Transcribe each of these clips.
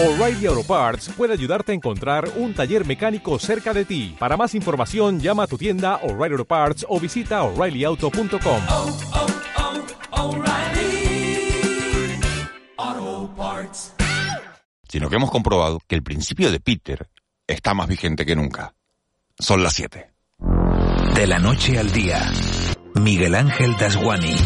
O'Reilly Auto Parts puede ayudarte a encontrar un taller mecánico cerca de ti. Para más información, llama a tu tienda O'Reilly Auto Parts o visita oreillyauto.com. oh, oh, Parts. Sino que hemos comprobado que el principio de Peter está más vigente que nunca. Son las 7. De la noche al día, Miguel Ángel Dasguani.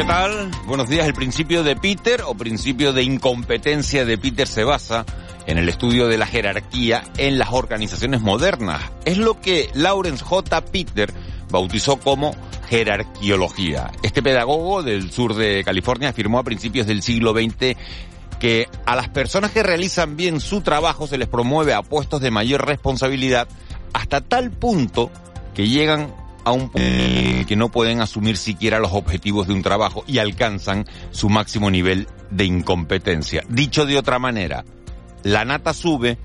¿Qué tal? Buenos días. El principio de Peter o principio de incompetencia de Peter se basa en el estudio de la jerarquía en las organizaciones modernas. Es lo que Lawrence J. Peter bautizó como jerarquiología. Este pedagogo del sur de California afirmó a principios del siglo XX que a las personas que realizan bien su trabajo se les promueve a puestos de mayor responsabilidad hasta tal punto que llegan el que no pueden asumir siquiera los objetivos de un trabajo y alcanzan su máximo nivel de incompetencia. Dicho de otra manera, la nata sube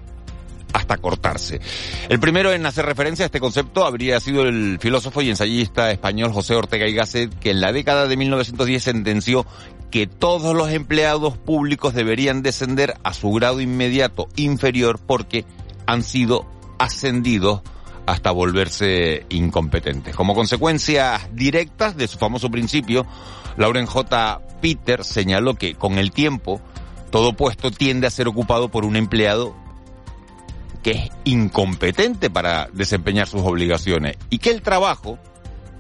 hasta cortarse. El primero en hacer referencia a este concepto habría sido el filósofo y ensayista español José Ortega y Gasset, que en la década de 1910 sentenció que todos los empleados públicos deberían descender a su grado inmediato inferior porque han sido ascendidos hasta volverse incompetentes. Como consecuencias directas de su famoso principio, Lauren J. Peter señaló que con el tiempo todo puesto tiende a ser ocupado por un empleado que es incompetente para desempeñar sus obligaciones y que el trabajo,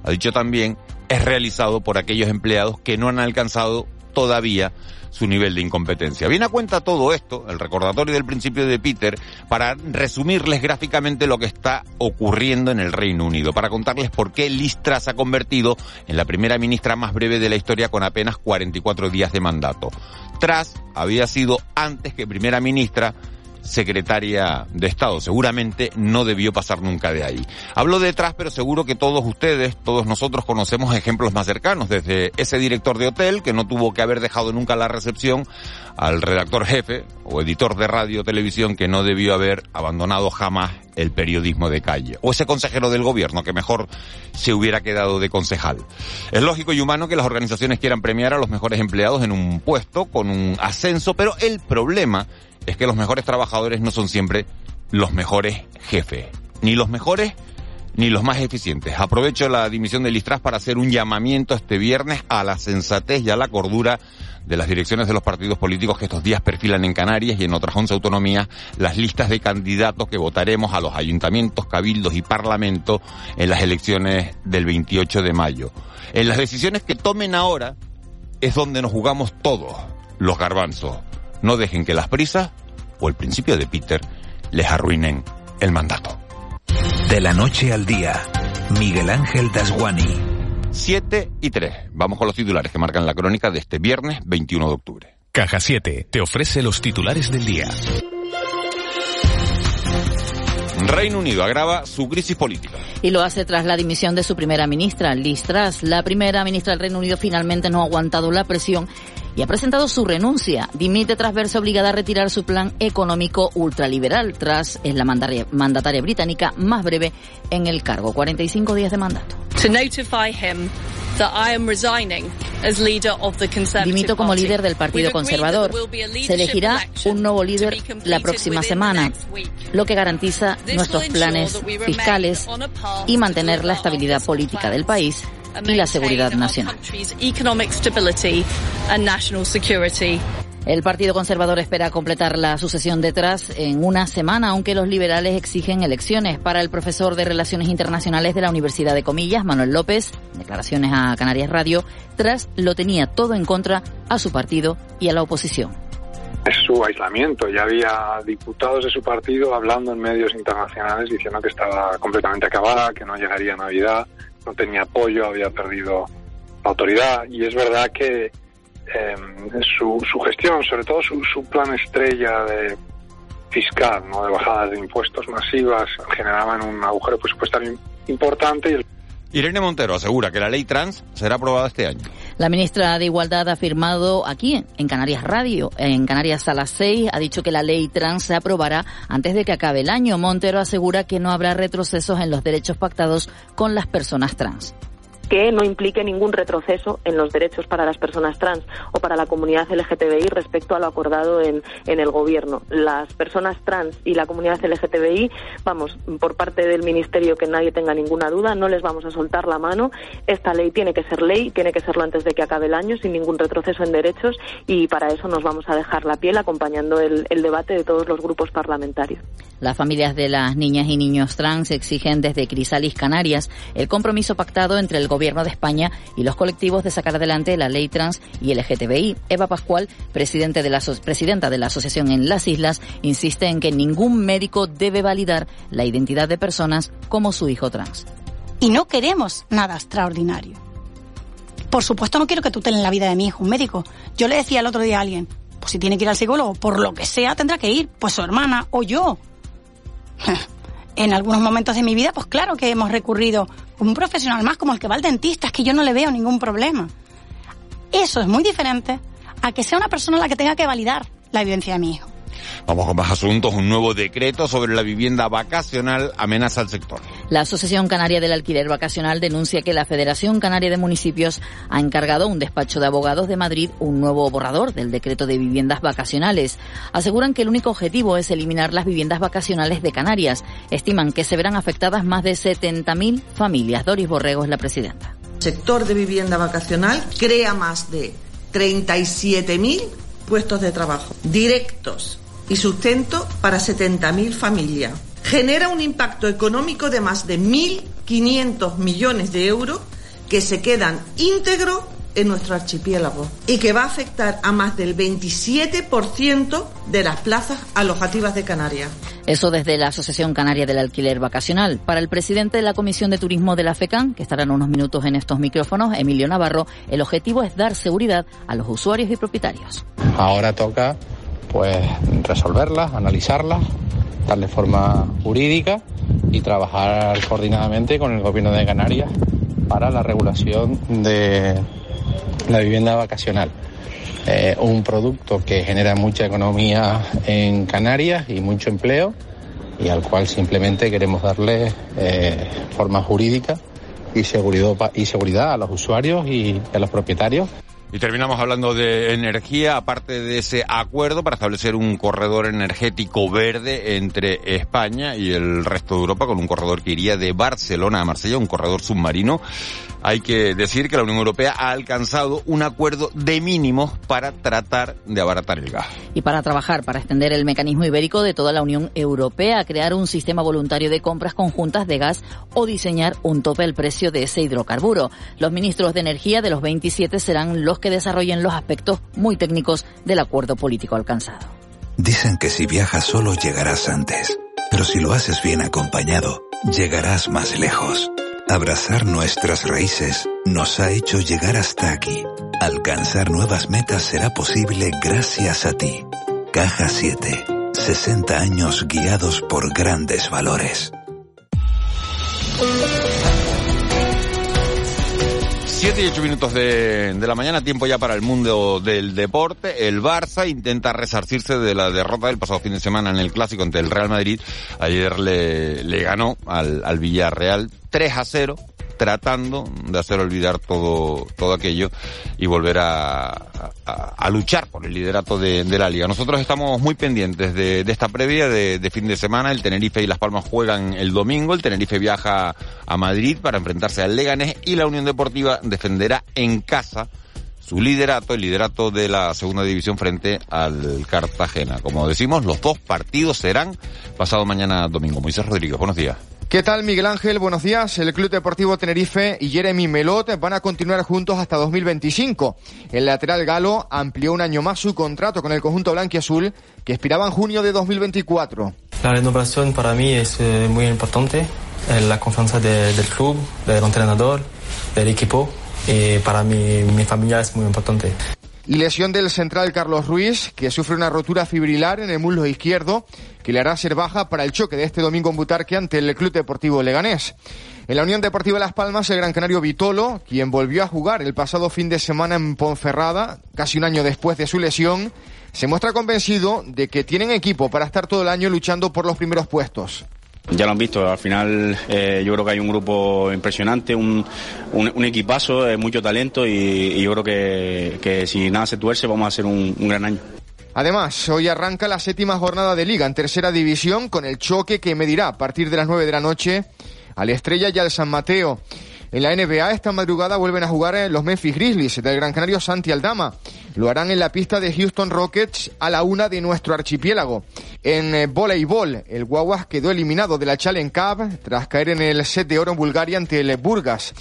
ha dicho también, es realizado por aquellos empleados que no han alcanzado todavía su nivel de incompetencia. Viene a cuenta todo esto, el recordatorio del principio de Peter, para resumirles gráficamente lo que está ocurriendo en el Reino Unido, para contarles por qué Liz Truss se ha convertido en la primera ministra más breve de la historia con apenas 44 días de mandato. Truss había sido antes que primera ministra secretaria de Estado. Seguramente no debió pasar nunca de ahí. Hablo detrás, pero seguro que todos ustedes, todos nosotros conocemos ejemplos más cercanos, desde ese director de hotel que no tuvo que haber dejado nunca la recepción, al redactor jefe o editor de radio o televisión que no debió haber abandonado jamás el periodismo de calle, o ese consejero del gobierno que mejor se hubiera quedado de concejal. Es lógico y humano que las organizaciones quieran premiar a los mejores empleados en un puesto con un ascenso, pero el problema es que los mejores trabajadores no son siempre los mejores jefes, ni los mejores ni los más eficientes. Aprovecho la dimisión de Listras para hacer un llamamiento este viernes a la sensatez y a la cordura de las direcciones de los partidos políticos que estos días perfilan en Canarias y en otras 11 autonomías las listas de candidatos que votaremos a los ayuntamientos, cabildos y parlamentos en las elecciones del 28 de mayo. En las decisiones que tomen ahora es donde nos jugamos todos los garbanzos. No dejen que las prisas o el principio de Peter les arruinen el mandato. De la noche al día, Miguel Ángel Dasguani. 7 y 3. Vamos con los titulares que marcan la crónica de este viernes 21 de octubre. Caja 7 te ofrece los titulares del día. Reino Unido agrava su crisis política. Y lo hace tras la dimisión de su primera ministra, Liz Truss. La primera ministra del Reino Unido finalmente no ha aguantado la presión y ha presentado su renuncia. Dimite tras verse obligada a retirar su plan económico ultraliberal. Es la mandataria británica más breve en el cargo, 45 días de mandato. To notify him that I am resigning as leader of the Conservative Dimito como líder del Partido Conservador. Se elegirá un nuevo líder la próxima semana, lo que garantiza nuestros planes fiscales y mantener la estabilidad política del país y la seguridad nacional. country's economic stability and national security. El Partido Conservador espera completar la sucesión detrás en una semana, aunque los liberales exigen elecciones. Para el profesor de Relaciones Internacionales de la Universidad de Comillas, Manuel López, declaraciones a Canarias Radio, tras lo tenía todo en contra a su partido y a la oposición. es su aislamiento. Ya había diputados de su partido hablando en medios internacionales diciendo que estaba completamente acabada, que no llegaría Navidad, no tenía apoyo, había perdido autoridad. Y es verdad que eh, su, su gestión, sobre todo su, su plan estrella de fiscal, ¿no? de bajadas de impuestos masivas, generaban un agujero presupuestario importante y el Irene Montero asegura que la ley trans será aprobada este año. La ministra de Igualdad ha afirmado aquí, en Canarias Radio, en Canarias a las 6, ha dicho que la ley trans se aprobará antes de que acabe el año. Montero asegura que no habrá retrocesos en los derechos pactados con las personas trans que no implique ningún retroceso en los derechos para las personas trans o para la comunidad LGTBI respecto a lo acordado en, en el Gobierno. Las personas trans y la comunidad LGTBI, vamos, por parte del Ministerio que nadie tenga ninguna duda, no les vamos a soltar la mano. Esta ley tiene que ser ley, tiene que serlo antes de que acabe el año, sin ningún retroceso en derechos y para eso nos vamos a dejar la piel acompañando el, el debate de todos los grupos parlamentarios. Las familias de las niñas y niños trans exigen desde Crisalis Canarias el compromiso pactado entre el Gobierno de España y los colectivos de sacar adelante la ley trans y LGTBI. Eva Pascual, de la, presidenta de la asociación en las islas, insiste en que ningún médico debe validar la identidad de personas como su hijo trans. Y no queremos nada extraordinario. Por supuesto no quiero que tutelen la vida de mi hijo, un médico. Yo le decía el otro día a alguien, pues si tiene que ir al psicólogo, por lo que sea, tendrá que ir, pues su hermana o yo. en algunos momentos de mi vida, pues claro que hemos recurrido con un profesional más como el que va al dentista, es que yo no le veo ningún problema. Eso es muy diferente a que sea una persona la que tenga que validar la vivencia de mi hijo. Vamos con más asuntos. Un nuevo decreto sobre la vivienda vacacional amenaza al sector. La Asociación Canaria del Alquiler Vacacional denuncia que la Federación Canaria de Municipios ha encargado a un despacho de abogados de Madrid un nuevo borrador del decreto de viviendas vacacionales. Aseguran que el único objetivo es eliminar las viviendas vacacionales de Canarias. Estiman que se verán afectadas más de 70.000 familias. Doris Borrego es la presidenta. El sector de vivienda vacacional crea más de 37.000 puestos de trabajo directos y sustento para 70.000 familias. Genera un impacto económico de más de 1.500 millones de euros que se quedan íntegros en nuestro archipiélago y que va a afectar a más del 27% de las plazas alojativas de Canarias. Eso desde la Asociación Canaria del Alquiler Vacacional. Para el presidente de la Comisión de Turismo de la FECAN, que estará en unos minutos en estos micrófonos, Emilio Navarro, el objetivo es dar seguridad a los usuarios y propietarios. Ahora toca pues resolverlas, analizarlas, darle forma jurídica y trabajar coordinadamente con el Gobierno de Canarias para la regulación de la vivienda vacacional. Eh, un producto que genera mucha economía en Canarias y mucho empleo y al cual simplemente queremos darle eh, forma jurídica y seguridad, y seguridad a los usuarios y a los propietarios. Y terminamos hablando de energía, aparte de ese acuerdo para establecer un corredor energético verde entre España y el resto de Europa, con un corredor que iría de Barcelona a Marsella, un corredor submarino. Hay que decir que la Unión Europea ha alcanzado un acuerdo de mínimos para tratar de abaratar el gas. Y para trabajar para extender el mecanismo ibérico de toda la Unión Europea, crear un sistema voluntario de compras conjuntas de gas o diseñar un tope al precio de ese hidrocarburo. Los ministros de energía de los 27 serán los que desarrollen los aspectos muy técnicos del acuerdo político alcanzado. Dicen que si viajas solo llegarás antes, pero si lo haces bien acompañado, llegarás más lejos. Abrazar nuestras raíces nos ha hecho llegar hasta aquí. Alcanzar nuevas metas será posible gracias a ti. Caja 7. 60 años guiados por grandes valores. Siete y ocho minutos de, la mañana, tiempo ya para el mundo del deporte. El Barça intenta resarcirse de la derrota del pasado fin de semana en el clásico ante el Real Madrid. Ayer le, ganó al Villarreal 3 a 0 tratando de hacer olvidar todo, todo aquello y volver a, luchar por el liderato de, la liga. Nosotros estamos muy pendientes de, esta previa de, fin de semana. El Tenerife y Las Palmas juegan el domingo. El Tenerife viaja a Madrid para enfrentarse al Leganés y la Unión Deportiva defenderá en casa su liderato, el liderato de la segunda división frente al Cartagena. Como decimos, los dos partidos serán pasado mañana domingo. Moisés Rodríguez, buenos días. ¿Qué tal, Miguel Ángel? Buenos días. El Club Deportivo Tenerife y Jeremy Melot van a continuar juntos hasta 2025. El lateral galo amplió un año más su contrato con el conjunto blanquiazul que expiraba en junio de 2024. La renovación para mí es eh, muy importante. Eh, la confianza de, del club, del entrenador, del equipo. Y para mí, mi familia es muy importante. Y lesión del central Carlos Ruiz, que sufre una rotura fibrilar en el muslo izquierdo, que le hará ser baja para el choque de este domingo en Butarque ante el Club Deportivo Leganés. En la Unión Deportiva Las Palmas, el gran canario Vitolo, quien volvió a jugar el pasado fin de semana en Ponferrada, casi un año después de su lesión, se muestra convencido de que tienen equipo para estar todo el año luchando por los primeros puestos. Ya lo han visto, al final eh, yo creo que hay un grupo impresionante, un, un, equipazo, mucho talento y, yo creo que, que, si nada se tuerce vamos a hacer un, gran año. Además, hoy arranca la séptima jornada de liga en tercera división con el choque que medirá a partir de las nueve de la noche al Estrella y al San Mateo. En la NBA esta madrugada vuelven a jugar eh, los Memphis Grizzlies del Gran Canario Santi Aldama. Lo harán en la pista de Houston Rockets a la una de nuestro archipiélago. En eh, voleibol, el Guaguas quedó eliminado de la Challenge Cup tras caer en el set de oro en Bulgaria ante el Burgas.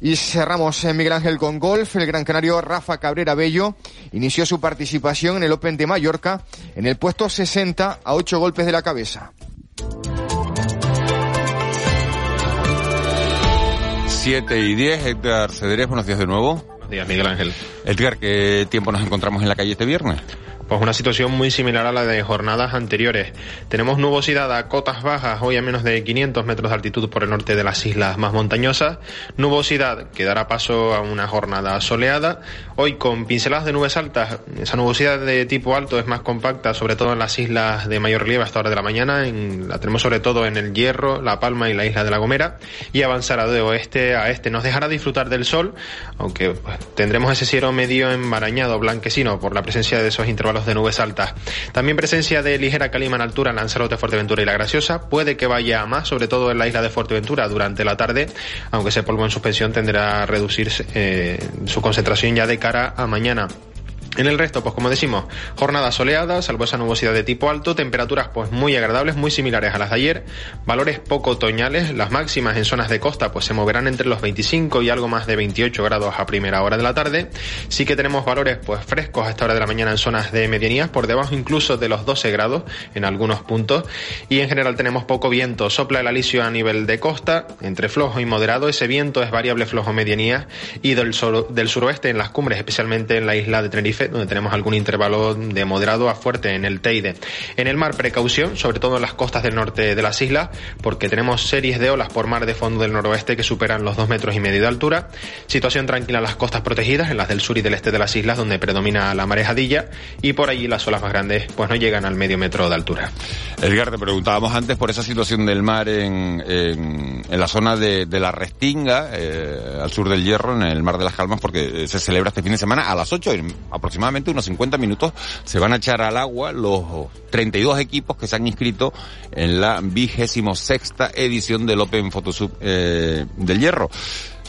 Y cerramos en Miguel Ángel con golf. El gran canario Rafa Cabrera Bello inició su participación en el Open de Mallorca en el puesto 60 a 8 golpes de la cabeza. 7 y 10, Edgar Cederés, buenos días de nuevo. Buenos días, Miguel Ángel. Edgar, ¿qué tiempo nos encontramos en la calle este viernes? Pues una situación muy similar a la de jornadas anteriores. Tenemos nubosidad a cotas bajas, hoy a menos de 500 metros de altitud por el norte de las islas más montañosas. Nubosidad que dará paso a una jornada soleada. Hoy con pinceladas de nubes altas. Esa nubosidad de tipo alto es más compacta, sobre todo en las islas de mayor relieve hasta hora de la mañana. En, la tenemos sobre todo en el Hierro, La Palma y la isla de La Gomera. Y avanzará de oeste a este. Nos dejará disfrutar del sol, aunque pues, tendremos ese cielo medio embarañado, blanquecino, por la presencia de esos intervalos de nubes altas. También presencia de ligera calima en altura en Lanzarote, Fuerteventura y La Graciosa. Puede que vaya a más, sobre todo en la isla de Fuerteventura durante la tarde, aunque ese polvo en suspensión tenderá a reducirse eh, su concentración ya de cara a mañana. En el resto, pues como decimos, jornada soleada, salvo esa nubosidad de tipo alto, temperaturas pues muy agradables, muy similares a las de ayer, valores poco otoñales, las máximas en zonas de costa pues se moverán entre los 25 y algo más de 28 grados a primera hora de la tarde, sí que tenemos valores pues frescos a esta hora de la mañana en zonas de medianías, por debajo incluso de los 12 grados en algunos puntos, y en general tenemos poco viento, sopla el alisio a nivel de costa, entre flojo y moderado, ese viento es variable flojo medianías, y del, sur, del suroeste en las cumbres, especialmente en la isla de Tenerife, donde tenemos algún intervalo de moderado a fuerte en el Teide. En el mar, precaución, sobre todo en las costas del norte de las islas, porque tenemos series de olas por mar de fondo del noroeste que superan los dos metros y medio de altura. Situación tranquila en las costas protegidas, en las del sur y del este de las islas, donde predomina la marejadilla, y por allí las olas más grandes pues no llegan al medio metro de altura. Edgar, te preguntábamos antes por esa situación del mar en, en, la zona de, la Restinga, eh, al sur del Hierro, en el Mar de las Calmas, porque se celebra este fin de semana a las 8 aproximadamente unos 50 minutos, se van a echar al agua los 32 equipos que se han inscrito en la vigésimo sexta edición del Open Photosub eh, del Hierro.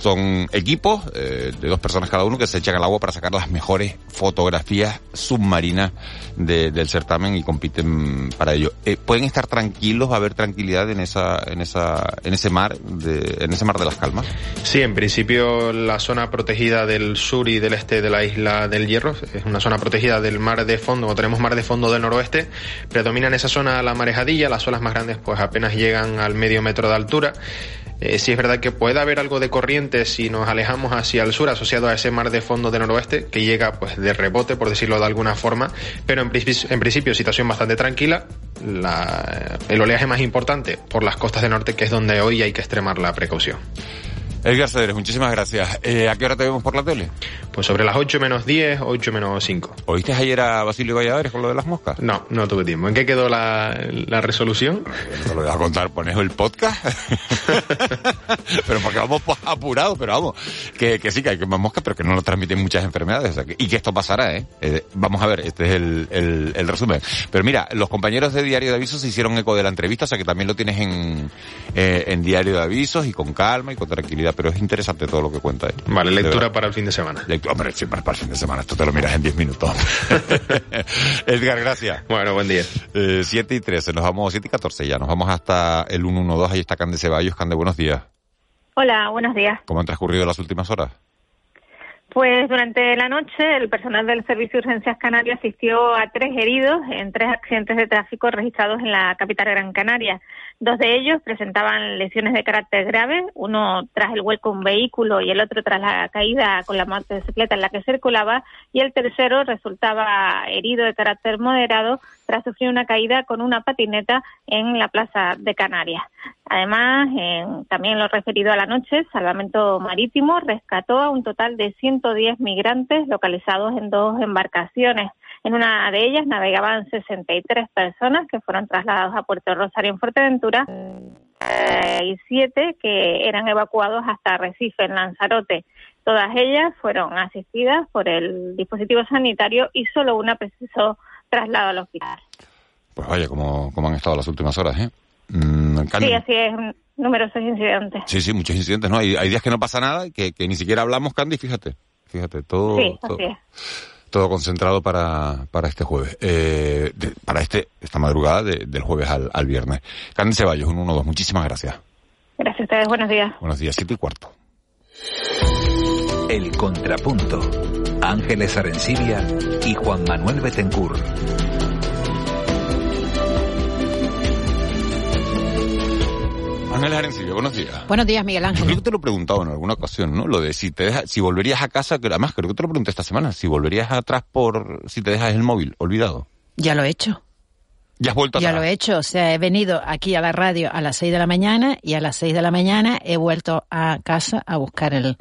Son equipos eh, de dos personas cada uno que se echan al agua para sacar las mejores fotografías submarinas de, del certamen y compiten para ello. Eh, Pueden estar tranquilos, va a haber tranquilidad en esa, en esa, en ese mar, de, en ese mar de las calmas. Sí, en principio la zona protegida del sur y del este de la isla del Hierro es una zona protegida del mar de fondo, o tenemos mar de fondo del noroeste, predomina en esa zona la marejadilla, las olas más grandes pues apenas llegan al medio metro de altura. Eh, sí es verdad que puede haber algo de corriente si nos alejamos hacia el sur asociado a ese mar de fondo del noroeste que llega pues de rebote por decirlo de alguna forma. Pero en, principio, en principio situación bastante tranquila. La, el oleaje más importante por las costas del norte que es donde hoy hay que extremar la precaución Edgar Cederes, muchísimas gracias. Eh, ¿A qué hora te vemos por la tele? Pues sobre las 8 menos 10, 8 menos 5. ¿Oíste ayer a Basilio Valladares con lo de las moscas? No, no tuve tiempo. ¿En qué quedó la, la resolución? No te lo voy a contar, pones el podcast. pero porque vamos apurados, pero vamos. Que, que sí, que hay que más moscas, pero que no lo transmiten muchas enfermedades. O sea, que, y que esto pasará, ¿eh? ¿eh? Vamos a ver, este es el, el, el, resumen. Pero mira, los compañeros de Diario de Avisos se hicieron eco de la entrevista, o sea que también lo tienes en, eh, en Diario de Avisos y con calma y con tranquilidad, pero es interesante todo lo que cuenta él. Vale, lectura para el fin de semana. Lectura, hombre, sí, para el fin de semana. Esto te lo miras en 10 minutos. Edgar, gracias. Bueno, buen día. Eh, 7 y 13, nos vamos, 7 y 14 ya, nos vamos hasta el 112, ahí está Cande Ceballos. Cande, buenos días. Hola, buenos días. ¿Cómo han transcurrido las últimas horas? Pues durante la noche el personal del Servicio de Urgencias Canario asistió a tres heridos en tres accidentes de tráfico registrados en la capital Gran Canaria. Dos de ellos presentaban lesiones de carácter grave, uno tras el vuelco de un vehículo y el otro tras la caída con la motocicleta en la que circulaba, y el tercero resultaba herido de carácter moderado tras sufrir una caída con una patineta en la plaza de Canarias. Además, en- también lo referido a la noche, Salvamento Marítimo rescató a un total de 110 migrantes localizados en dos embarcaciones. En una de ellas navegaban 63 personas que fueron trasladados a Puerto Rosario en Fuerteventura eh, y siete que eran evacuados hasta Recife, en Lanzarote. Todas ellas fueron asistidas por el dispositivo sanitario y solo una precisó traslado al hospital. Pues vaya, como, como han estado las últimas horas, ¿eh? Mm. Sí, así es, numerosos incidentes. Sí, sí, muchos incidentes, ¿no? Hay, hay días que no pasa nada, que, que ni siquiera hablamos, Candy, fíjate. Fíjate, todo, Sí, todo, así es. Todo concentrado para, para este jueves. Eh, de- para este, esta madrugada de- del jueves al, al viernes. Candy Ceballos, un 1-2. Muchísimas gracias. Gracias a ustedes, buenos días. Buenos días, siete y cuarto. El Contrapunto. Ángeles Arencibia y Juan Manuel Betencur. Buenos días. Buenos días, Miguel Yo Ángel. creo que te lo he preguntado en alguna ocasión, ¿no? Lo de si te dejas, si volverías a casa, que además creo que te lo pregunté esta semana, si volverías atrás por si te dejas el móvil olvidado. Ya lo he hecho. Ya has vuelto Ya atrás. lo he hecho. O sea, he venido aquí a la radio a las 6 de la mañana y a las 6 de la mañana he vuelto a casa a buscar el,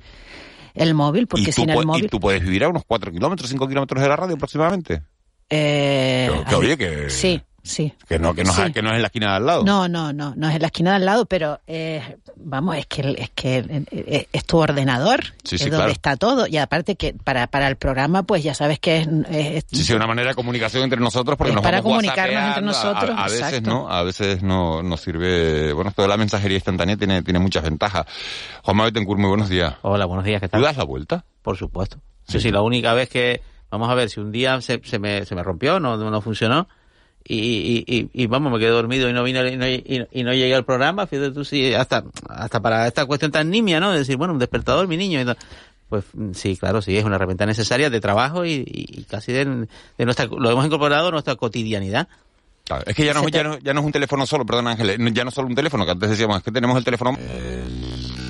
el móvil, porque ¿Y tú, sin el móvil... y tú puedes vivir a unos 4 kilómetros, 5 kilómetros de la radio aproximadamente. eh, Que, que, oye, que, Sí, sí. que, no, que, no, Sí. que no es en la esquina de al lado. No, no, no, no es en la esquina de al lado, pero eh, vamos, es que es que eh, eh, es tu ordenador, Sí, es sí, donde claro. está todo y aparte que para para el programa pues ya sabes que es, es- Sí, sí, una manera de comunicación entre nosotros porque Es nos para vamos comunicarnos entre nosotros, A, a veces exacto. no, a veces no nos sirve. Bueno, esto de la mensajería instantánea tiene, tiene muchas ventajas. Juan Manuel Betancourt, muy buenos días. Hola, buenos días, ¿qué ¿Tú tal? das la vuelta? Por supuesto. Sí, sí, la única vez que, vamos a ver, si un día se, se, me, se me rompió, no, no funcionó, y, y, y, vamos, me quedé dormido y no vine y no, y, no llegué al programa, fíjate tú, sí, hasta, hasta para esta cuestión tan nimia, ¿no? De decir, bueno, un despertador, mi niño, y. Pues mm, sí, claro, sí, es una herramienta necesaria de trabajo y casi de, de nuestra, lo hemos incorporado a nuestra cotidianidad. Claro, es que ya no, ya, no, ya no es un teléfono solo, perdón Ángeles, no- ya no es solo un teléfono, que antes decíamos, es que tenemos el teléfono...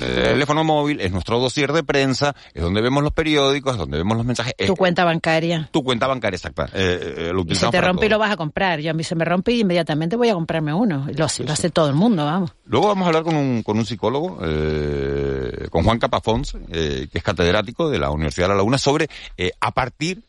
El teléfono móvil es nuestro dossier de prensa, es donde vemos los periódicos, es donde vemos los mensajes. es tu cuenta bancaria. tu cuenta bancaria, exacta. Eh, eh, lo Y se te rompe y lo vas a comprar. Yo a mí se me rompe y inmediatamente voy a comprarme uno. Lo, hace- lo hace todo el mundo, vamos. Luego vamos a hablar con un, con un psicólogo, eh, con Juan Capafons, eh, que es catedrático de la Universidad de La Laguna, sobre eh, a partir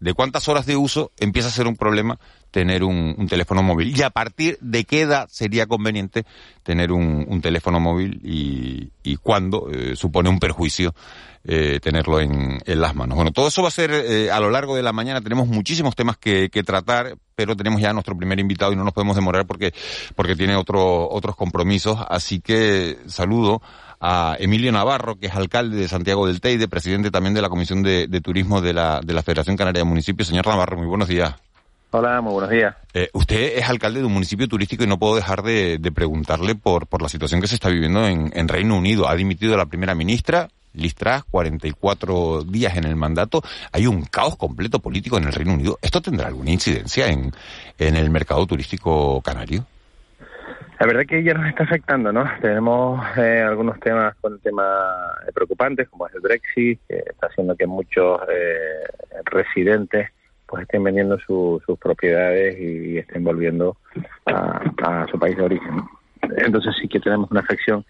de cuántas horas de uso empieza a ser un problema tener un, teléfono móvil y a partir de qué edad sería conveniente tener un, teléfono móvil y, y cuándo eh, supone un perjuicio eh, tenerlo en, las manos. Bueno, todo eso va a ser eh, a lo largo de la mañana. Tenemos muchísimos temas que, que tratar, pero tenemos ya nuestro primer invitado y no nos podemos demorar porque, porque tiene otro, otros compromisos. Así que saludo a Emilio Navarro, que es alcalde de Santiago del Teide, presidente también de la Comisión de, de Turismo de la, de la Federación Canaria de Municipios. Señor Navarro, muy buenos días. Hola, muy buenos días. Eh, usted es alcalde de un municipio turístico y no puedo dejar de, de preguntarle por, por la situación que se está viviendo en, en Reino Unido. Ha dimitido la primera ministra, Liz Truss, 44 días en el mandato. Hay un caos completo político en el Reino Unido. ¿Esto tendrá alguna incidencia en, en el mercado turístico canario? La verdad que ya nos está afectando, ¿no? Tenemos eh, algunos temas con temas eh, preocupantes, como es el Brexit, que está haciendo que muchos eh, residentes pues estén vendiendo su- sus propiedades y estén volviendo a, a su país de origen. Entonces sí que tenemos una afección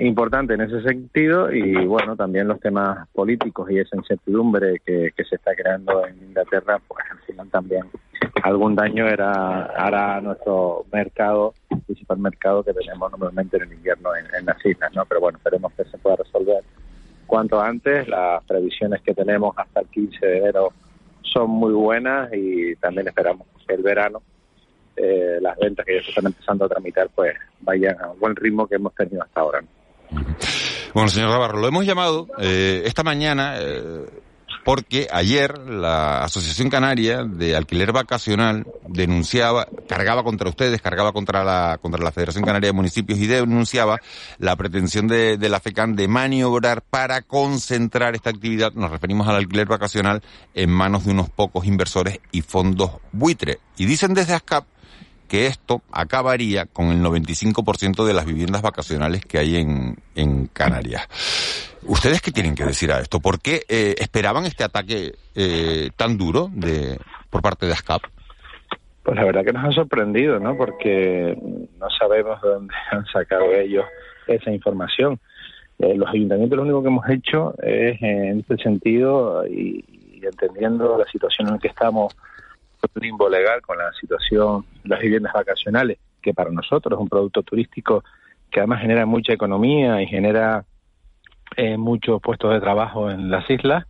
importante en ese sentido y bueno, también los temas políticos y esa incertidumbre que, se está creando en Inglaterra, pues al final también algún daño era hará nuestro mercado, principal mercado que tenemos normalmente en el invierno en, en las islas, ¿no? Pero bueno, esperemos que se pueda resolver cuanto antes. Las previsiones que tenemos hasta el 15 de enero son muy buenas y también esperamos que el verano eh, las ventas que ya se están empezando a tramitar pues vayan a un buen ritmo que hemos tenido hasta ahora. ¿no? Bueno, señor Navarro, lo hemos llamado eh, esta mañana eh, porque ayer la Asociación Canaria de Alquiler Vacacional denunciaba, cargaba contra ustedes, cargaba contra la, contra la Federación Canaria de Municipios y denunciaba la pretensión de, de la FECAN de maniobrar para concentrar esta actividad, nos referimos al alquiler vacacional, en manos de unos pocos inversores y fondos buitre. Y dicen desde ASCAP que esto acabaría con el 95% de las viviendas vacacionales que hay en, Canarias. ¿Ustedes qué tienen que decir a esto? ¿Por qué eh, esperaban este ataque eh, tan duro de por parte de ASCAP? Pues la verdad que nos ha sorprendido, ¿no? Porque no sabemos de dónde han sacado ellos esa información. Eh, los ayuntamientos lo único que hemos hecho es, en este sentido, y, entendiendo la situación en la que estamos, limbo legal con la situación de las viviendas vacacionales, que para nosotros es un producto turístico que además genera mucha economía y genera eh, muchos puestos de trabajo en las islas,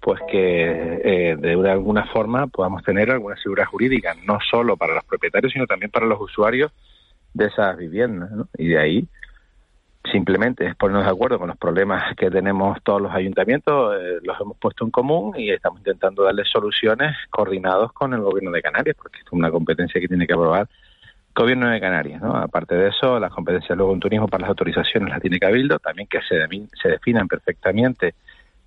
pues que eh, de alguna forma podamos tener alguna seguridad jurídica, no solo para los propietarios, sino también para los usuarios de esas viviendas. Y de ahí simplemente es ponernos de acuerdo con los problemas que tenemos todos los ayuntamientos, eh, los hemos puesto en común y estamos intentando darles soluciones coordinados con el gobierno de Canarias, porque es una competencia que tiene que aprobar el gobierno de Canarias. ¿no? Aparte de eso, las competencias luego en turismo para las autorizaciones las tiene Cabildo, también que se, se definan perfectamente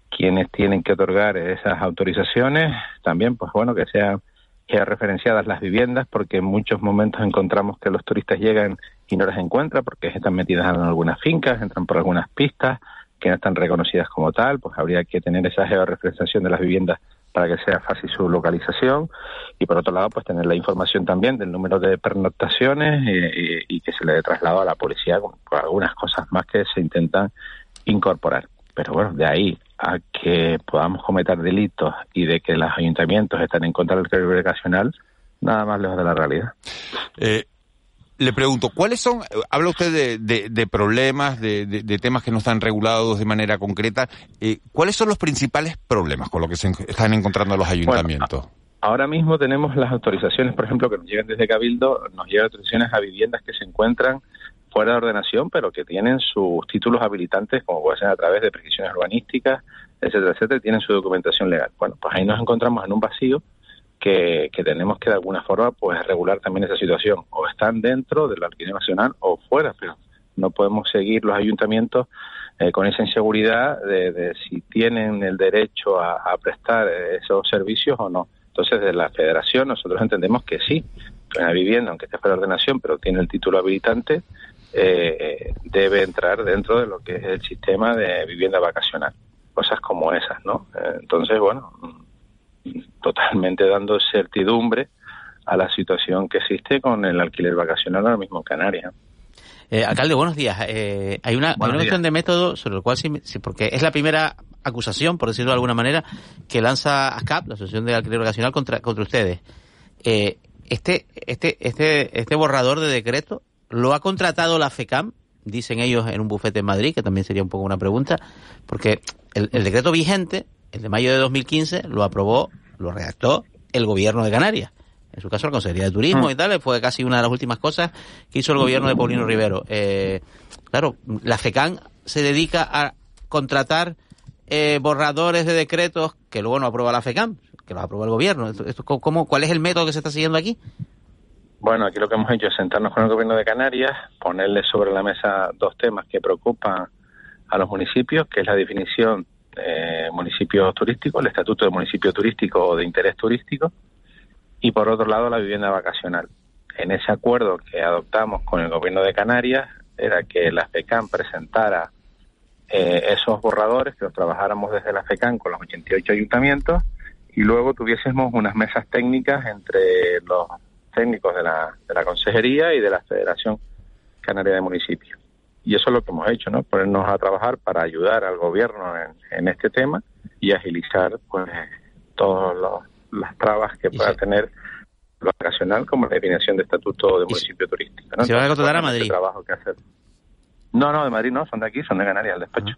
quienes tienen que otorgar esas autorizaciones, también pues bueno que sean referenciadas las viviendas, porque en muchos momentos encontramos que los turistas llegan y no las encuentran porque están metidas en algunas fincas, entran por algunas pistas que no están reconocidas como tal, pues habría que tener esa georreferenciación de las viviendas para que sea fácil su localización y por otro lado pues tener la información también del número de pernoctaciones y, y, que se le traslado a la policía con, algunas cosas más que se intentan incorporar. Pero bueno, de ahí a que podamos cometer delitos y de que los ayuntamientos están en contra del crédito vacacional, nada más lejos de la realidad. Eh, le pregunto, ¿cuáles son, habla usted de, de, de problemas, de, de, temas que no están regulados de manera concreta, eh, ¿cuáles son los principales problemas con los que se están encontrando los ayuntamientos? Bueno, ahora mismo tenemos las autorizaciones, por ejemplo, que nos llegan desde Cabildo, nos llegan autorizaciones a viviendas que se encuentran fuera de ordenación, pero que tienen sus títulos habilitantes, como puede ser a través de prescripciones urbanísticas, etcétera, etcétera, y tienen su documentación legal. Bueno, pues ahí nos encontramos en un vacío que, que, tenemos que de alguna forma pues regular también esa situación. O están dentro del alquiler nacional o fuera, pero no podemos seguir los ayuntamientos eh, con esa inseguridad de, de, si tienen el derecho a, prestar esos servicios o no. Entonces, de la federación nosotros entendemos que sí, que una vivienda, aunque esté fuera de ordenación, pero tiene el título habilitante, eh, debe entrar dentro de lo que es el sistema de vivienda vacacional. Cosas como esas, ¿no? Eh, entonces, bueno, totalmente dando certidumbre a la situación que existe con el alquiler vacacional ahora mismo en Canarias. Eh, alcalde, buenos días. Eh, hay una, hay una cuestión de método sobre el cual sí, sí, porque es la primera acusación, por decirlo de alguna manera, que lanza ASCAP, la Asociación de Alquiler Vacacional, contra, contra ustedes. Eh, este, este, este, este borrador de decreto lo ha contratado la FECAM, dicen ellos en un bufete en Madrid, que también sería un poco una pregunta, porque el, el decreto vigente, el de mayo de 2015, lo aprobó, lo redactó el gobierno de Canarias. En su caso, la Consejería de Turismo Mm. y tal, fue casi una de las últimas cosas que hizo el gobierno de Paulino Rivero. Eh, claro, la FECAM se dedica a contratar eh, borradores de decretos que luego no aprueba la FECAM, que los aprueba el gobierno. Esto, esto, ¿cómo, ¿Cuál es el método que se está siguiendo aquí? Bueno, aquí lo que hemos hecho es sentarnos con el gobierno de Canarias, ponerle sobre la mesa dos temas que preocupan a los municipios, que es la definición de municipios turísticos, el estatuto de municipio turístico o de interés turístico, y por otro lado la vivienda vacacional. En ese acuerdo que adoptamos con el gobierno de Canarias era que la FECAM presentara eh, esos borradores, que los trabajáramos desde la FECAM con los 88 ayuntamientos y luego tuviésemos unas mesas técnicas entre los técnicos de la, de la Consejería y de la Federación Canaria de Municipios. Y eso es lo que hemos hecho, ¿no? Ponernos a trabajar para ayudar al gobierno en, en este tema y agilizar pues todas las trabas que pueda tener lo vacacional como la definición de estatuto de municipio turístico. ¿no? ¿Se van a contratar a Entonces, Madrid? este trabajo que hacer. No, no, de Madrid no, son de aquí, son de Canarias, el despacho.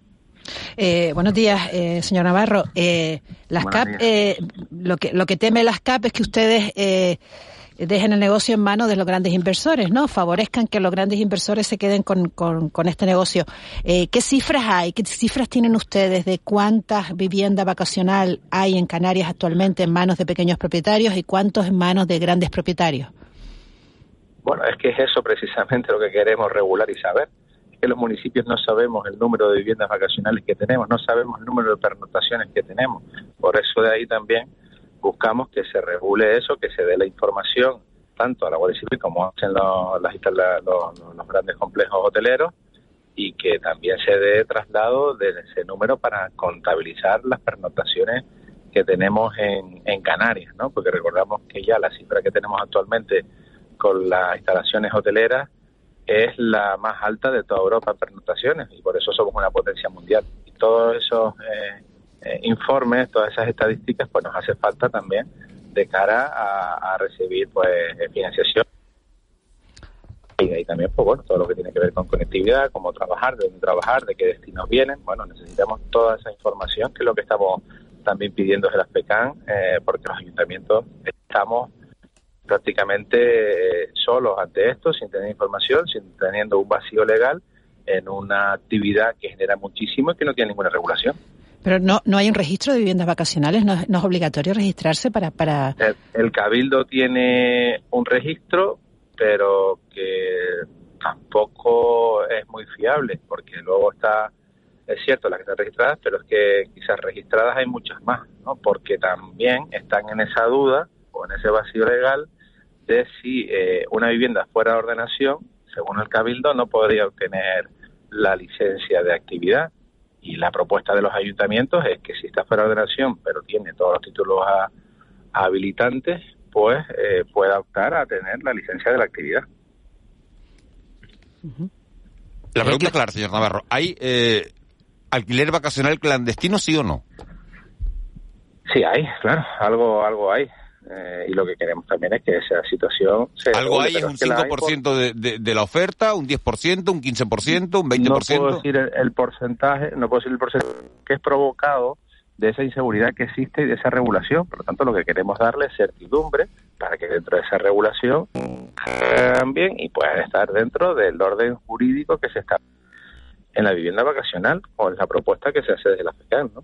Eh, buenos días, eh, señor Navarro. Eh, las Buenos CAP, eh, lo que lo que teme las CAP es que ustedes eh, dejen el negocio en manos de los grandes inversores, ¿no? Favorezcan que los grandes inversores se queden con, con, con este negocio. Eh, ¿Qué cifras hay? ¿Qué cifras tienen ustedes de cuántas viviendas vacacional hay en Canarias actualmente en manos de pequeños propietarios y cuántos en manos de grandes propietarios? Bueno, es que es eso precisamente lo que queremos regular y saber. Es que los municipios no sabemos el número de viviendas vacacionales que tenemos, no sabemos el número de pernoctaciones que tenemos. Por eso de ahí también buscamos que se regule eso, que se dé la información tanto a la Guardia Civil como hacen los, grandes complejos hoteleros y que también se dé traslado de ese número para contabilizar las pernoctaciones que tenemos en, Canarias, ¿no? Porque recordamos que ya la cifra que tenemos actualmente con las instalaciones hoteleras es la más alta de toda Europa en pernoctaciones y por eso somos una potencia mundial. Y todos esos eh, eh, informes, todas esas estadísticas, pues nos hace falta también de cara a, recibir pues financiación y ahí también, pues bueno, todo lo que tiene que ver con conectividad, cómo trabajar, de dónde trabajar, de qué destinos vienen. Bueno, necesitamos toda esa información, que es lo que estamos también pidiendo desde las PECAN, eh, porque los ayuntamientos estamos prácticamente eh, solos ante esto, sin tener información, sin teniendo un vacío legal en una actividad que genera muchísimo y que no tiene ninguna regulación. Pero no, no hay un registro de viviendas vacacionales, no, es- no es obligatorio registrarse para... para... El, el Cabildo tiene un registro, pero que tampoco es muy fiable, porque luego está, es cierto, las que están registradas, pero es que quizás registradas hay muchas más, ¿no? Porque también están en esa duda o en ese vacío legal de si eh, una vivienda fuera de ordenación, según el Cabildo, no podría obtener la licencia de actividad. Y la propuesta de los ayuntamientos es que si está fuera de ordenación, pero tiene todos los títulos a- habilitantes, pues eh, pueda optar a tener la licencia de la actividad. La pregunta es clara, señor Navarro. ¿Hay eh, alquiler vacacional clandestino, sí o no? Sí, hay, claro, algo, algo hay. Eh, y lo que queremos también es que esa situación se Algo hay es un que la hay por- 5% de, de, de la oferta, un 10%, un 15%, un 20%. No puedo decir el, el porcentaje, no puedo decir el porcentaje que es provocado de esa inseguridad que existe y de esa regulación. Por lo tanto, lo que queremos darle es certidumbre para que dentro de esa regulación también y puedan estar dentro del orden jurídico que se está en la vivienda vacacional o en la propuesta que se hace desde la FECAN, ¿no?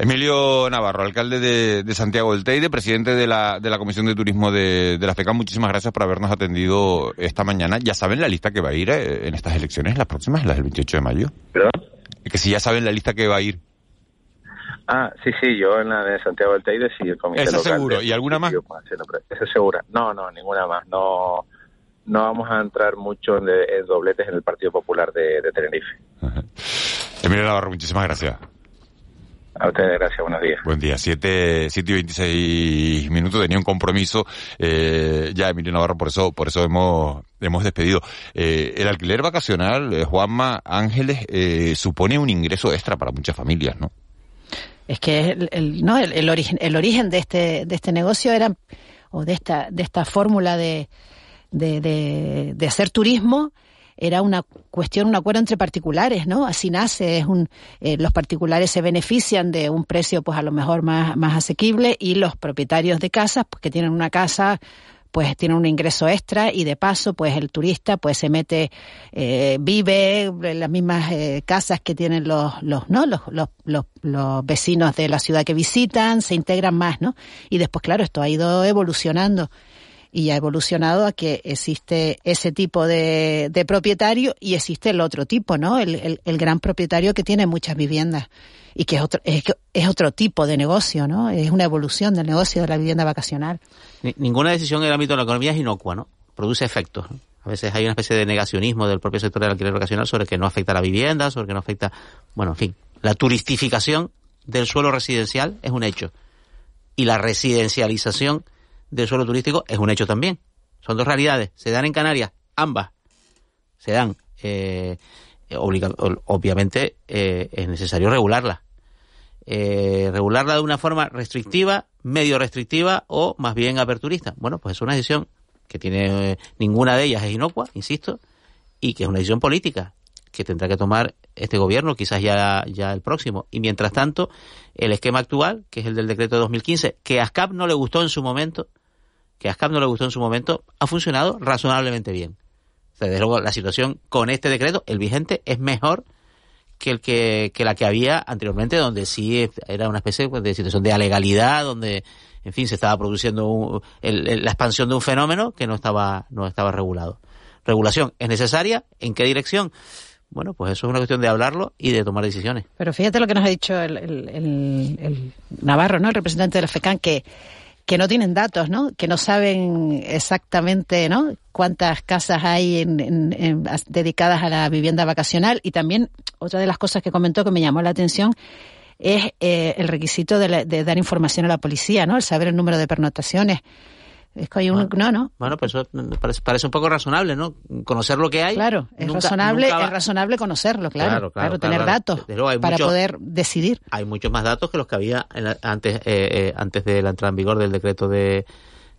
Emilio Navarro, alcalde de, de Santiago del Teide, presidente de la, de la Comisión de Turismo de, de la FECAM, muchísimas gracias por habernos atendido esta mañana. ¿Ya saben la lista que va a ir eh, en estas elecciones, las próximas, las del 28 de mayo? ¿Perdón? Que si ya saben la lista que va a ir. Ah, sí, sí, yo en la de Santiago del Teide sí, el comité Esa local seguro. ¿Y alguna más? Esa segura. No, no, ninguna más. No no vamos a entrar mucho en, dobletes en el Partido Popular de, de Tenerife. Emilio Navarro, muchísimas gracias. A ustedes, gracias, buenos días. Buen día, 7, siete y 26 minutos, tenía un compromiso eh, ya Emilio Navarro, por eso por eso hemos hemos despedido. Eh, el alquiler vacacional, eh, Juanma Ángeles, eh, supone un ingreso extra para muchas familias, ¿no? Es que el, el- no el, el origen el origen de este de este negocio era o de esta de esta fórmula de de, de, de hacer turismo era una cuestión, un acuerdo entre particulares, ¿no? Así nace, es un, eh, los particulares se benefician de un precio, pues a lo mejor más, más asequible y los propietarios de casas, pues que tienen una casa, pues tienen un ingreso extra y de paso, pues el turista, pues se mete, eh, vive en las mismas eh, casas que tienen los, los, ¿no? Los, los, los, los vecinos de la ciudad que visitan, se integran más, ¿no? Y después, claro, esto ha ido evolucionando y ha evolucionado a que existe ese tipo de, de propietario y existe el otro tipo, ¿no? El, el, gran propietario que tiene muchas viviendas y que es otro, es, es otro tipo de negocio, ¿no? Es una evolución del negocio de la vivienda vacacional. Ni- ninguna decisión en el ámbito de la economía es inocua, ¿no? Produce efectos. A veces hay una especie de negacionismo del propio sector del alquiler vacacional sobre que no afecta a la vivienda, sobre que no afecta, bueno, en fin, la turistificación del suelo residencial es un hecho y la residencialización del suelo turístico es un hecho también. Son dos realidades. Se dan en Canarias, ambas. Se dan. Eh, obviamente eh, es necesario regularla. Eh, regularla de una forma restrictiva, medio restrictiva o más bien aperturista. Bueno, pues es una decisión que tiene eh, ninguna de ellas es inocua, insisto, y que es una decisión política que tendrá que tomar este gobierno, quizás ya, ya el próximo. Y mientras tanto, el esquema actual, que es el del decreto de 2015, que a ASCAP no le gustó en su momento, que a ASCAP no le gustó en su momento, ha funcionado razonablemente bien. O sea, desde luego, la situación con este decreto, el vigente, es mejor que el que, que la que había anteriormente, donde sí era una especie pues, de situación de alegalidad, donde, en fin, se estaba produciendo un- el- la expansión de un fenómeno que no estaba, no estaba regulado. Regulación es necesaria, ¿en qué dirección? Bueno, pues eso es una cuestión de hablarlo y de tomar decisiones. Pero fíjate lo que nos ha dicho el, el- el- el Navarro, ¿no? El representante de la FECAN, que, que no tienen datos, ¿no? Que no saben exactamente, ¿no? Cuántas casas hay en- en- en- as- dedicadas a la vivienda vacacional. Y también, otra de las cosas que comentó que me llamó la atención, es eh, el requisito de, la- de dar información a la policía, ¿no? El saber el número de pernotaciones. Es que hay un, no, no. Bueno, pues eso parece, parece un poco razonable, ¿no? Conocer lo que hay. Claro, es nunca- razonable, nunca es razonable conocerlo, claro, Claro, claro, claro, tener datos Desde luego hay para mucho- poder decidir. hay muchos más datos que los que había en la- antes eh, eh, antes de la entrada en vigor del decreto de,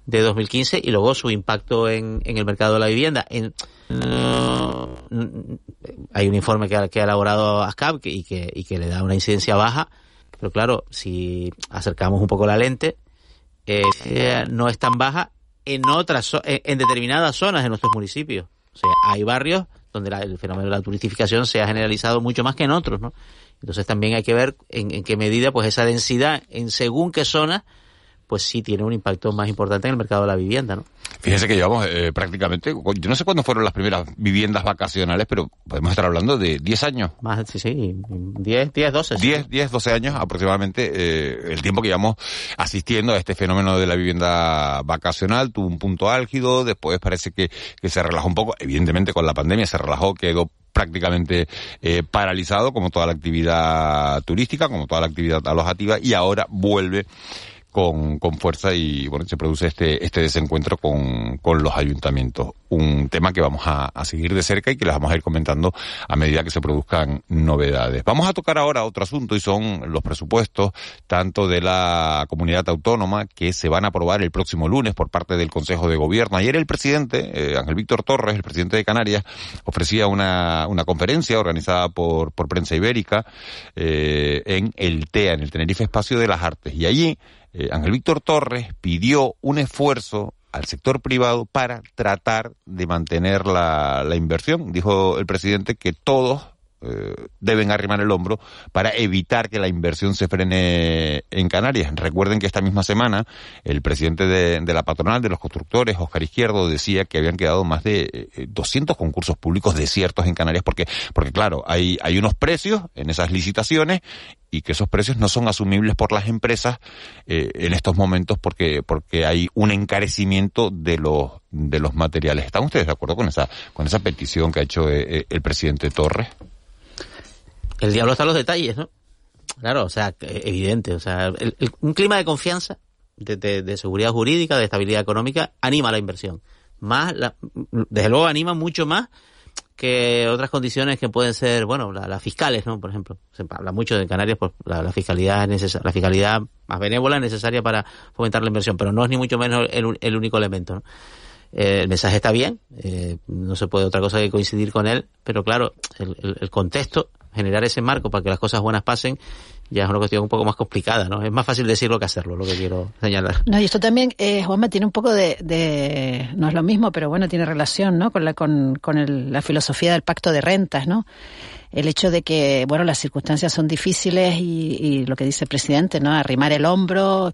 de 2015 y luego su impacto en, en el mercado de la vivienda. En, no, mm, hay un informe que ha, que ha elaborado ASCAP que- y, que, y que le da una incidencia baja, pero claro, si acercamos un poco la lente, eh, no es tan baja en otras en, determinadas zonas de nuestros municipios. O sea, hay barrios donde la- el fenómeno de la turistificación se ha generalizado mucho más que en otros, ¿no? Entonces también hay que ver en, en qué medida pues esa densidad en según qué zona pues sí tiene un impacto más importante en el mercado de la vivienda, ¿no? Fíjese que llevamos eh, prácticamente, yo no sé cuándo fueron las primeras viviendas vacacionales, pero podemos estar hablando de 10 años. Más, sí, sí, 10, 10, 12. sí. 10, 10, 12 años aproximadamente, eh, el tiempo que llevamos asistiendo a este fenómeno de la vivienda vacacional, tuvo un punto álgido, después parece que, que se relajó un poco, evidentemente con la pandemia se relajó, quedó prácticamente eh, paralizado como toda la actividad turística, como toda la actividad alojativa y ahora vuelve con, con fuerza y bueno, se produce este, este desencuentro con, con los ayuntamientos. Un tema que vamos a, a seguir de cerca y que les vamos a ir comentando a medida que se produzcan novedades. Vamos a tocar ahora otro asunto y son los presupuestos tanto de la comunidad autónoma que se van a aprobar el próximo lunes por parte del Consejo de Gobierno. Ayer el presidente, eh, Ángel Víctor Torres, el presidente de Canarias, ofrecía una, una conferencia organizada por, por Prensa Ibérica eh, en el TEA, en el Tenerife Espacio de las Artes. Y allí eh, Ángel Víctor Torres pidió un esfuerzo al sector privado para tratar de mantener la, la inversión. Dijo el presidente que todos eh, deben arrimar el hombro para evitar que la inversión se frene en Canarias. Recuerden que esta misma semana el presidente de, la patronal de los constructores, Oscar Izquierdo, decía que habían quedado más de eh, 200 concursos públicos desiertos en Canarias porque, porque claro, hay, hay unos precios en esas licitaciones y que esos precios no son asumibles por las empresas eh, en estos momentos porque porque hay un encarecimiento de los de los materiales. ¿Están ustedes de acuerdo con esa con esa petición que ha hecho eh, eh, el presidente Torres? El diablo está en los detalles, ¿no? Claro, o sea, evidente, o sea, el- un clima de confianza, de, de- de seguridad jurídica, de estabilidad económica, anima la inversión. Más, la- desde luego anima mucho más que otras condiciones que pueden ser, bueno, la- las fiscales, ¿no? Por ejemplo, se habla mucho de Canarias, pues la, fiscalidad es necesa- la fiscalidad más benévola es necesaria para fomentar la inversión, pero no es ni mucho menos el único elemento, ¿no? Eh, el mensaje está bien, eh, no se puede otra cosa que coincidir con él, pero claro, el, contexto, generar ese marco para que las cosas buenas pasen, ya es una cuestión un poco más complicada, ¿no? Es más fácil decirlo que hacerlo, lo que quiero señalar. No, y esto también, eh, Juanma, tiene un poco de, de- no es lo mismo, pero bueno, tiene relación, ¿no? Con la, con, con el- la filosofía del pacto de rentas, ¿no? El hecho de que, bueno, las circunstancias son difíciles y, y lo que dice el presidente, ¿no? Arrimar el hombro,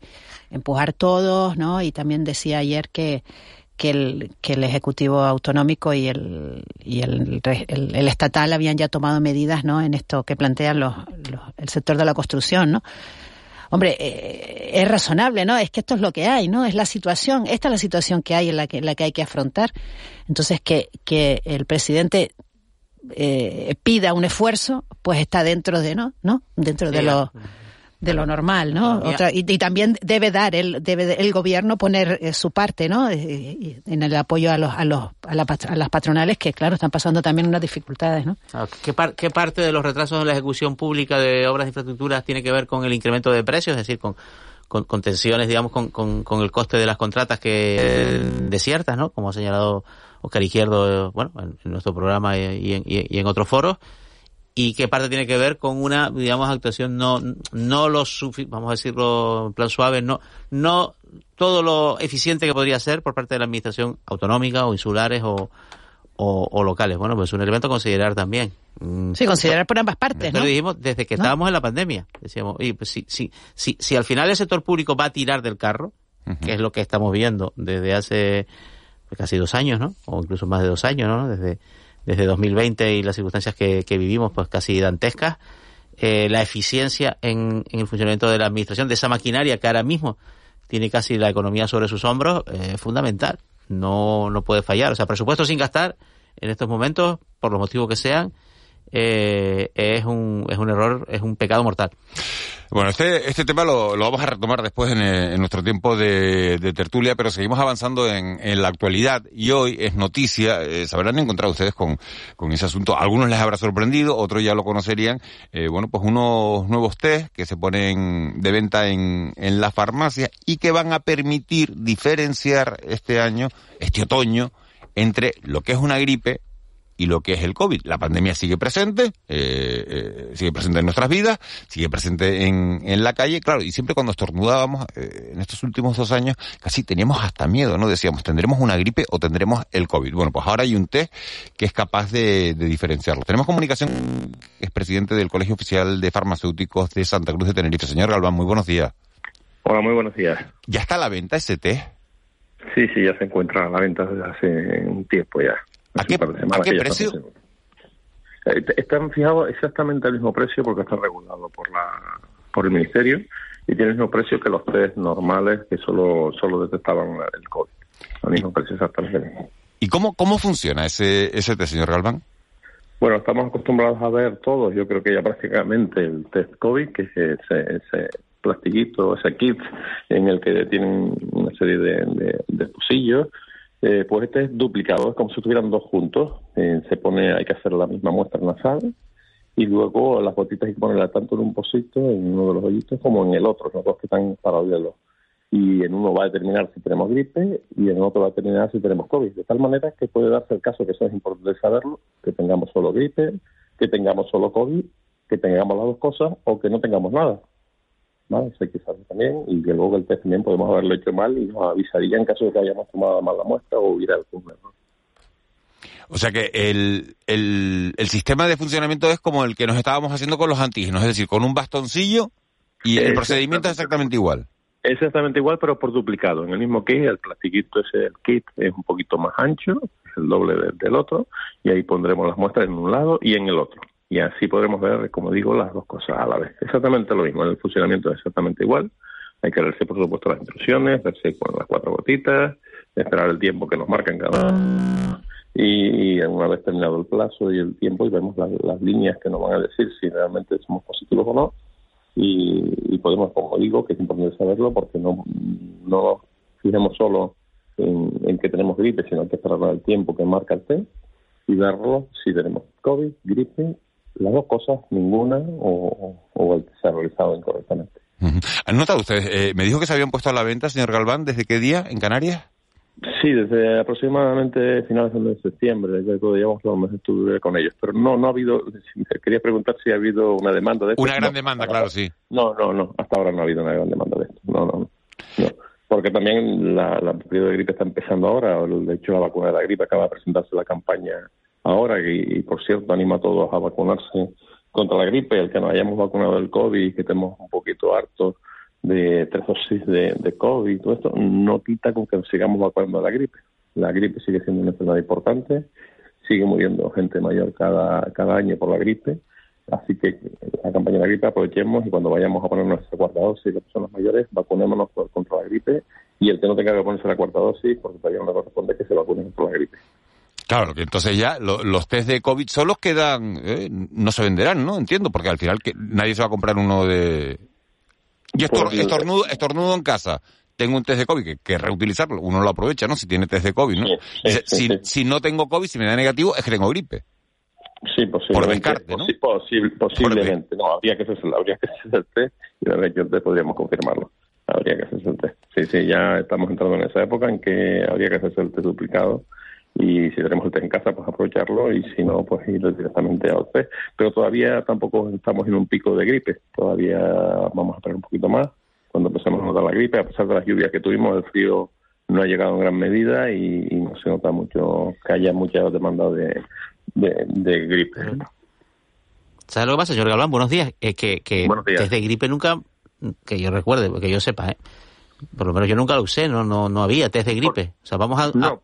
empujar todos, ¿no? Y también decía ayer que, que el, que el Ejecutivo Autonómico y el, y el, el, el estatal habían ya tomado medidas, ¿no? En esto que plantean los, los- el sector de la construcción, ¿no? Hombre, eh, es razonable, ¿no? Es que esto es lo que hay, ¿no? Es la situación, esta es la situación que hay en la que, en la que hay que afrontar. Entonces, que, que el presidente eh, pida un esfuerzo, pues está dentro de, ¿no? ¿No? Dentro de Sí, lo de lo normal, ¿no? Otra- y, y también debe dar el debe el gobierno poner eh, su parte, ¿no? Eh, y- en el apoyo a los a los a, la a las patronales que claro están pasando también unas dificultades, ¿no? ¿Qué, par- qué parte de los retrasos en la ejecución pública de obras de infraestructuras tiene que ver con el incremento de precios, es decir, con, con, con tensiones, digamos, con, con, con el coste de las contratas que eh, desiertas, ¿no? Como ha señalado Oscar Izquierdo, eh, bueno, en, en nuestro programa y, en, y en otros foros. Y qué parte tiene que ver con una, digamos, actuación no, no lo sufi vamos a decirlo en plan suave, no, no todo lo eficiente que podría ser por parte de la administración autonómica o insulares o, o, o locales. Bueno, pues es un elemento a considerar también. Mm, Sí, considerar por ambas partes, ¿no? lo dijimos desde que ¿No? estábamos en la pandemia. Decíamos, oye, pues si, si, si, si al final el sector público va a tirar del carro, que es lo que estamos viendo desde hace pues, casi dos años, ¿no? O incluso más de dos años, ¿no? Desde, desde 2020 y las circunstancias que, vivimos, pues casi dantescas, eh, la eficiencia en, en el funcionamiento de la administración, de esa maquinaria que ahora mismo tiene casi la economía sobre sus hombros, eh, es fundamental. No, no puede fallar. O sea, presupuesto sin gastar en estos momentos, por los motivos que sean, eh, es un es un error es un pecado mortal. Bueno, este, este tema lo, vamos a retomar después en, eh, en nuestro tiempo de, de tertulia, pero seguimos avanzando en, en la actualidad y hoy es noticia, eh, se habrán encontrado ustedes con, con ese asunto. Algunos les habrá sorprendido, otros ya lo conocerían. Eh, bueno, pues unos nuevos test que se ponen de venta en, en la farmacia y que van a permitir diferenciar este año, este otoño, entre lo que es una gripe y lo que es el COVID. La pandemia sigue presente, eh, eh, sigue presente en nuestras vidas, sigue presente en, en la calle, claro, y siempre cuando estornudábamos, eh, en estos últimos dos años, casi teníamos hasta miedo, ¿no? Decíamos, ¿tendremos una gripe o tendremos el COVID? Bueno, pues ahora hay un test que es capaz de, de diferenciarlo. Tenemos comunicación, es presidente del Colegio Oficial de Farmacéuticos de Santa Cruz de Tenerife. Señor Galván, muy buenos días. Hola, muy buenos días. ¿Ya está a la venta ese test? Sí, sí, ya se encuentra a la venta desde hace un tiempo ya. ¿A qué, ¿a qué precio? Eh, Están fijados exactamente al mismo precio porque está regulado por la por el ministerio y tiene el mismo precio que los test normales que solo solo detectaban el COVID. Al mismo precio exactamente. ¿Y cómo, cómo funciona ese, ese test, señor Galván? Bueno, estamos acostumbrados a ver todos, yo creo que ya prácticamente el test COVID, que es ese, ese plastiquito, ese kit en el que tienen una serie de, de, de pocillos, eh, pues este es duplicado, es como si estuvieran dos juntos. Eh, se pone, hay que hacer la misma muestra nasal y luego las gotitas hay que ponerlas tanto en un pocito, en uno de los hoyitos, como en el otro, los dos que están paralelos. Y en uno va a determinar si tenemos gripe y en otro va a determinar si tenemos COVID. De tal manera que puede darse el caso, que eso es importante saberlo, que tengamos solo gripe, que tengamos solo COVID, que tengamos las dos cosas o que no tengamos nada. ¿Vale? Eso hay que saber también y que luego el test también podemos haberlo hecho mal y nos avisaría en caso de que hayamos tomado mal la muestra o hubiera algún error. O sea que el, el, el sistema de funcionamiento es como el que nos estábamos haciendo con los antígenos, es decir, con un bastoncillo y el procedimiento es exactamente igual. Exactamente igual, pero por duplicado. En el mismo kit, el plastiquito ese, el kit es un poquito más ancho, es el doble del, del otro, y ahí pondremos las muestras en un lado y en el otro. Y así podremos ver, como digo, las dos cosas a la vez. Exactamente lo mismo, el funcionamiento es exactamente igual. Hay que leerse, por supuesto, las instrucciones, verse con las cuatro gotitas, esperar el tiempo que nos marcan cada uno. Y, una vez terminado el plazo y el tiempo, y vemos las, líneas que nos van a decir si realmente somos positivos o no. Y, podemos, como digo, que es importante saberlo porque no, no fijemos solo en, en que tenemos gripe, sino que esperar el tiempo que marca el test y verlo si tenemos COVID, gripe, las dos cosas, ninguna o, o el que se ha realizado incorrectamente. ¿Han notado ustedes? eh, me dijo que se habían puesto a la venta, señor Galván, ¿desde qué día en Canarias? Sí, desde aproximadamente finales del mes de septiembre, ya llevamos los meses estuve con ellos, pero no no ha habido, quería preguntar si ha habido una demanda de esto. Una gran No, demanda, claro, ahora- sí. No, no, no, hasta ahora no ha habido una gran demanda de esto, no, no, no. no. Porque también la, la periodo de gripe está empezando ahora, de hecho la vacuna de la gripe acaba de presentarse la campaña ahora y, y, por cierto anima a todos a vacunarse contra la gripe, el que nos hayamos vacunado del COVID y que estemos un poquito hartos de tres dosis de, COVID y todo esto, no quita con que sigamos vacunando de la gripe. La gripe sigue siendo una enfermedad importante, sigue muriendo gente mayor cada, cada año por la gripe, así que la campaña de la gripe aprovechemos y cuando vayamos a poner nuestra cuarta dosis, las personas mayores, vacunémonos por- contra la gripe y el que no tenga que ponerse la cuarta dosis, porque todavía no le corresponde que se vacune contra la gripe. Claro, que entonces ya lo- los test de COVID solos quedan, eh, no se venderán, ¿no? Entiendo, porque al final que nadie se va a comprar uno de... Y estor- Pues, estornudo, estornudo en casa. Tengo un test de COVID que, que reutilizarlo. Uno lo aprovecha, ¿no? Si tiene test de COVID, ¿no? Dice, si, si no tengo COVID, si me da negativo, es que tengo gripe. Sí, posiblemente. Por descarte, ¿no? posi- posi- posiblemente. No, habría que hacerse, habría que hacerse el test y la verdad que el test podríamos confirmarlo. Habría que hacerse el test. Sí, sí, ya estamos entrando en esa época en que habría que hacerse el test duplicado y si tenemos el test en casa, pues aprovecharlo y si no, pues ir directamente al test. Pero todavía tampoco estamos en un pico de gripe. Todavía vamos a esperar un poquito más cuando empecemos a notar la gripe. A pesar de las lluvias que tuvimos, el frío no ha llegado en gran medida y, y no se nota mucho que haya mucha demanda de, de, de gripe. ¿Sabes lo que pasa, señor Galván? Buenos días. Es que, que test de gripe nunca, que yo recuerde, que yo sepa, ¿eh? Por lo menos yo nunca lo usé, no no no había test de gripe. O sea, vamos a, a-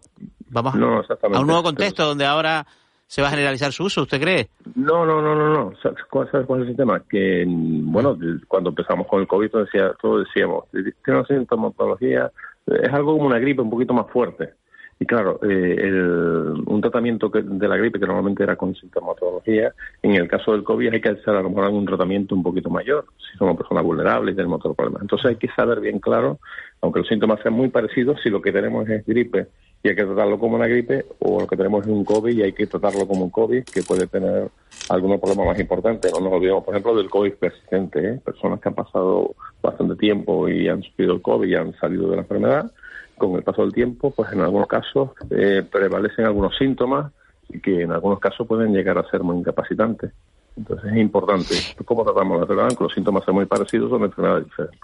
vamos a- no, exactamente. a un nuevo contexto donde ahora se va a generalizar su uso, ¿usted cree? No, no, no, no, no. ¿Sabes cuál, sabes cuál es el tema? Que, bueno, cuando empezamos con el COVID, todos, decía, todos decíamos, tiene sintomatología, es algo como una gripe un poquito más fuerte. Y claro, eh, el- un tratamiento que- de la gripe que normalmente era con sintomatología, en el caso del COVID hay que hacer a lo mejor un tratamiento un poquito mayor, si somos personas vulnerables y tenemos otros problemas. Entonces hay que saber bien claro, aunque los síntomas sean muy parecidos, si lo que tenemos es gripe y hay que tratarlo como una gripe, o lo que tenemos es un COVID y hay que tratarlo como un COVID que puede tener algunos problemas más importantes. No nos olvidemos, por ejemplo, del COVID persistente, ¿eh? personas que han pasado bastante tiempo y han sufrido el COVID y han salido de la enfermedad, con el paso del tiempo, pues en algunos casos eh, prevalecen algunos síntomas y que en algunos casos pueden llegar a ser muy incapacitantes. Entonces es importante cómo tratamos la enfermedad, los síntomas son muy parecidos, son enfermedades diferentes.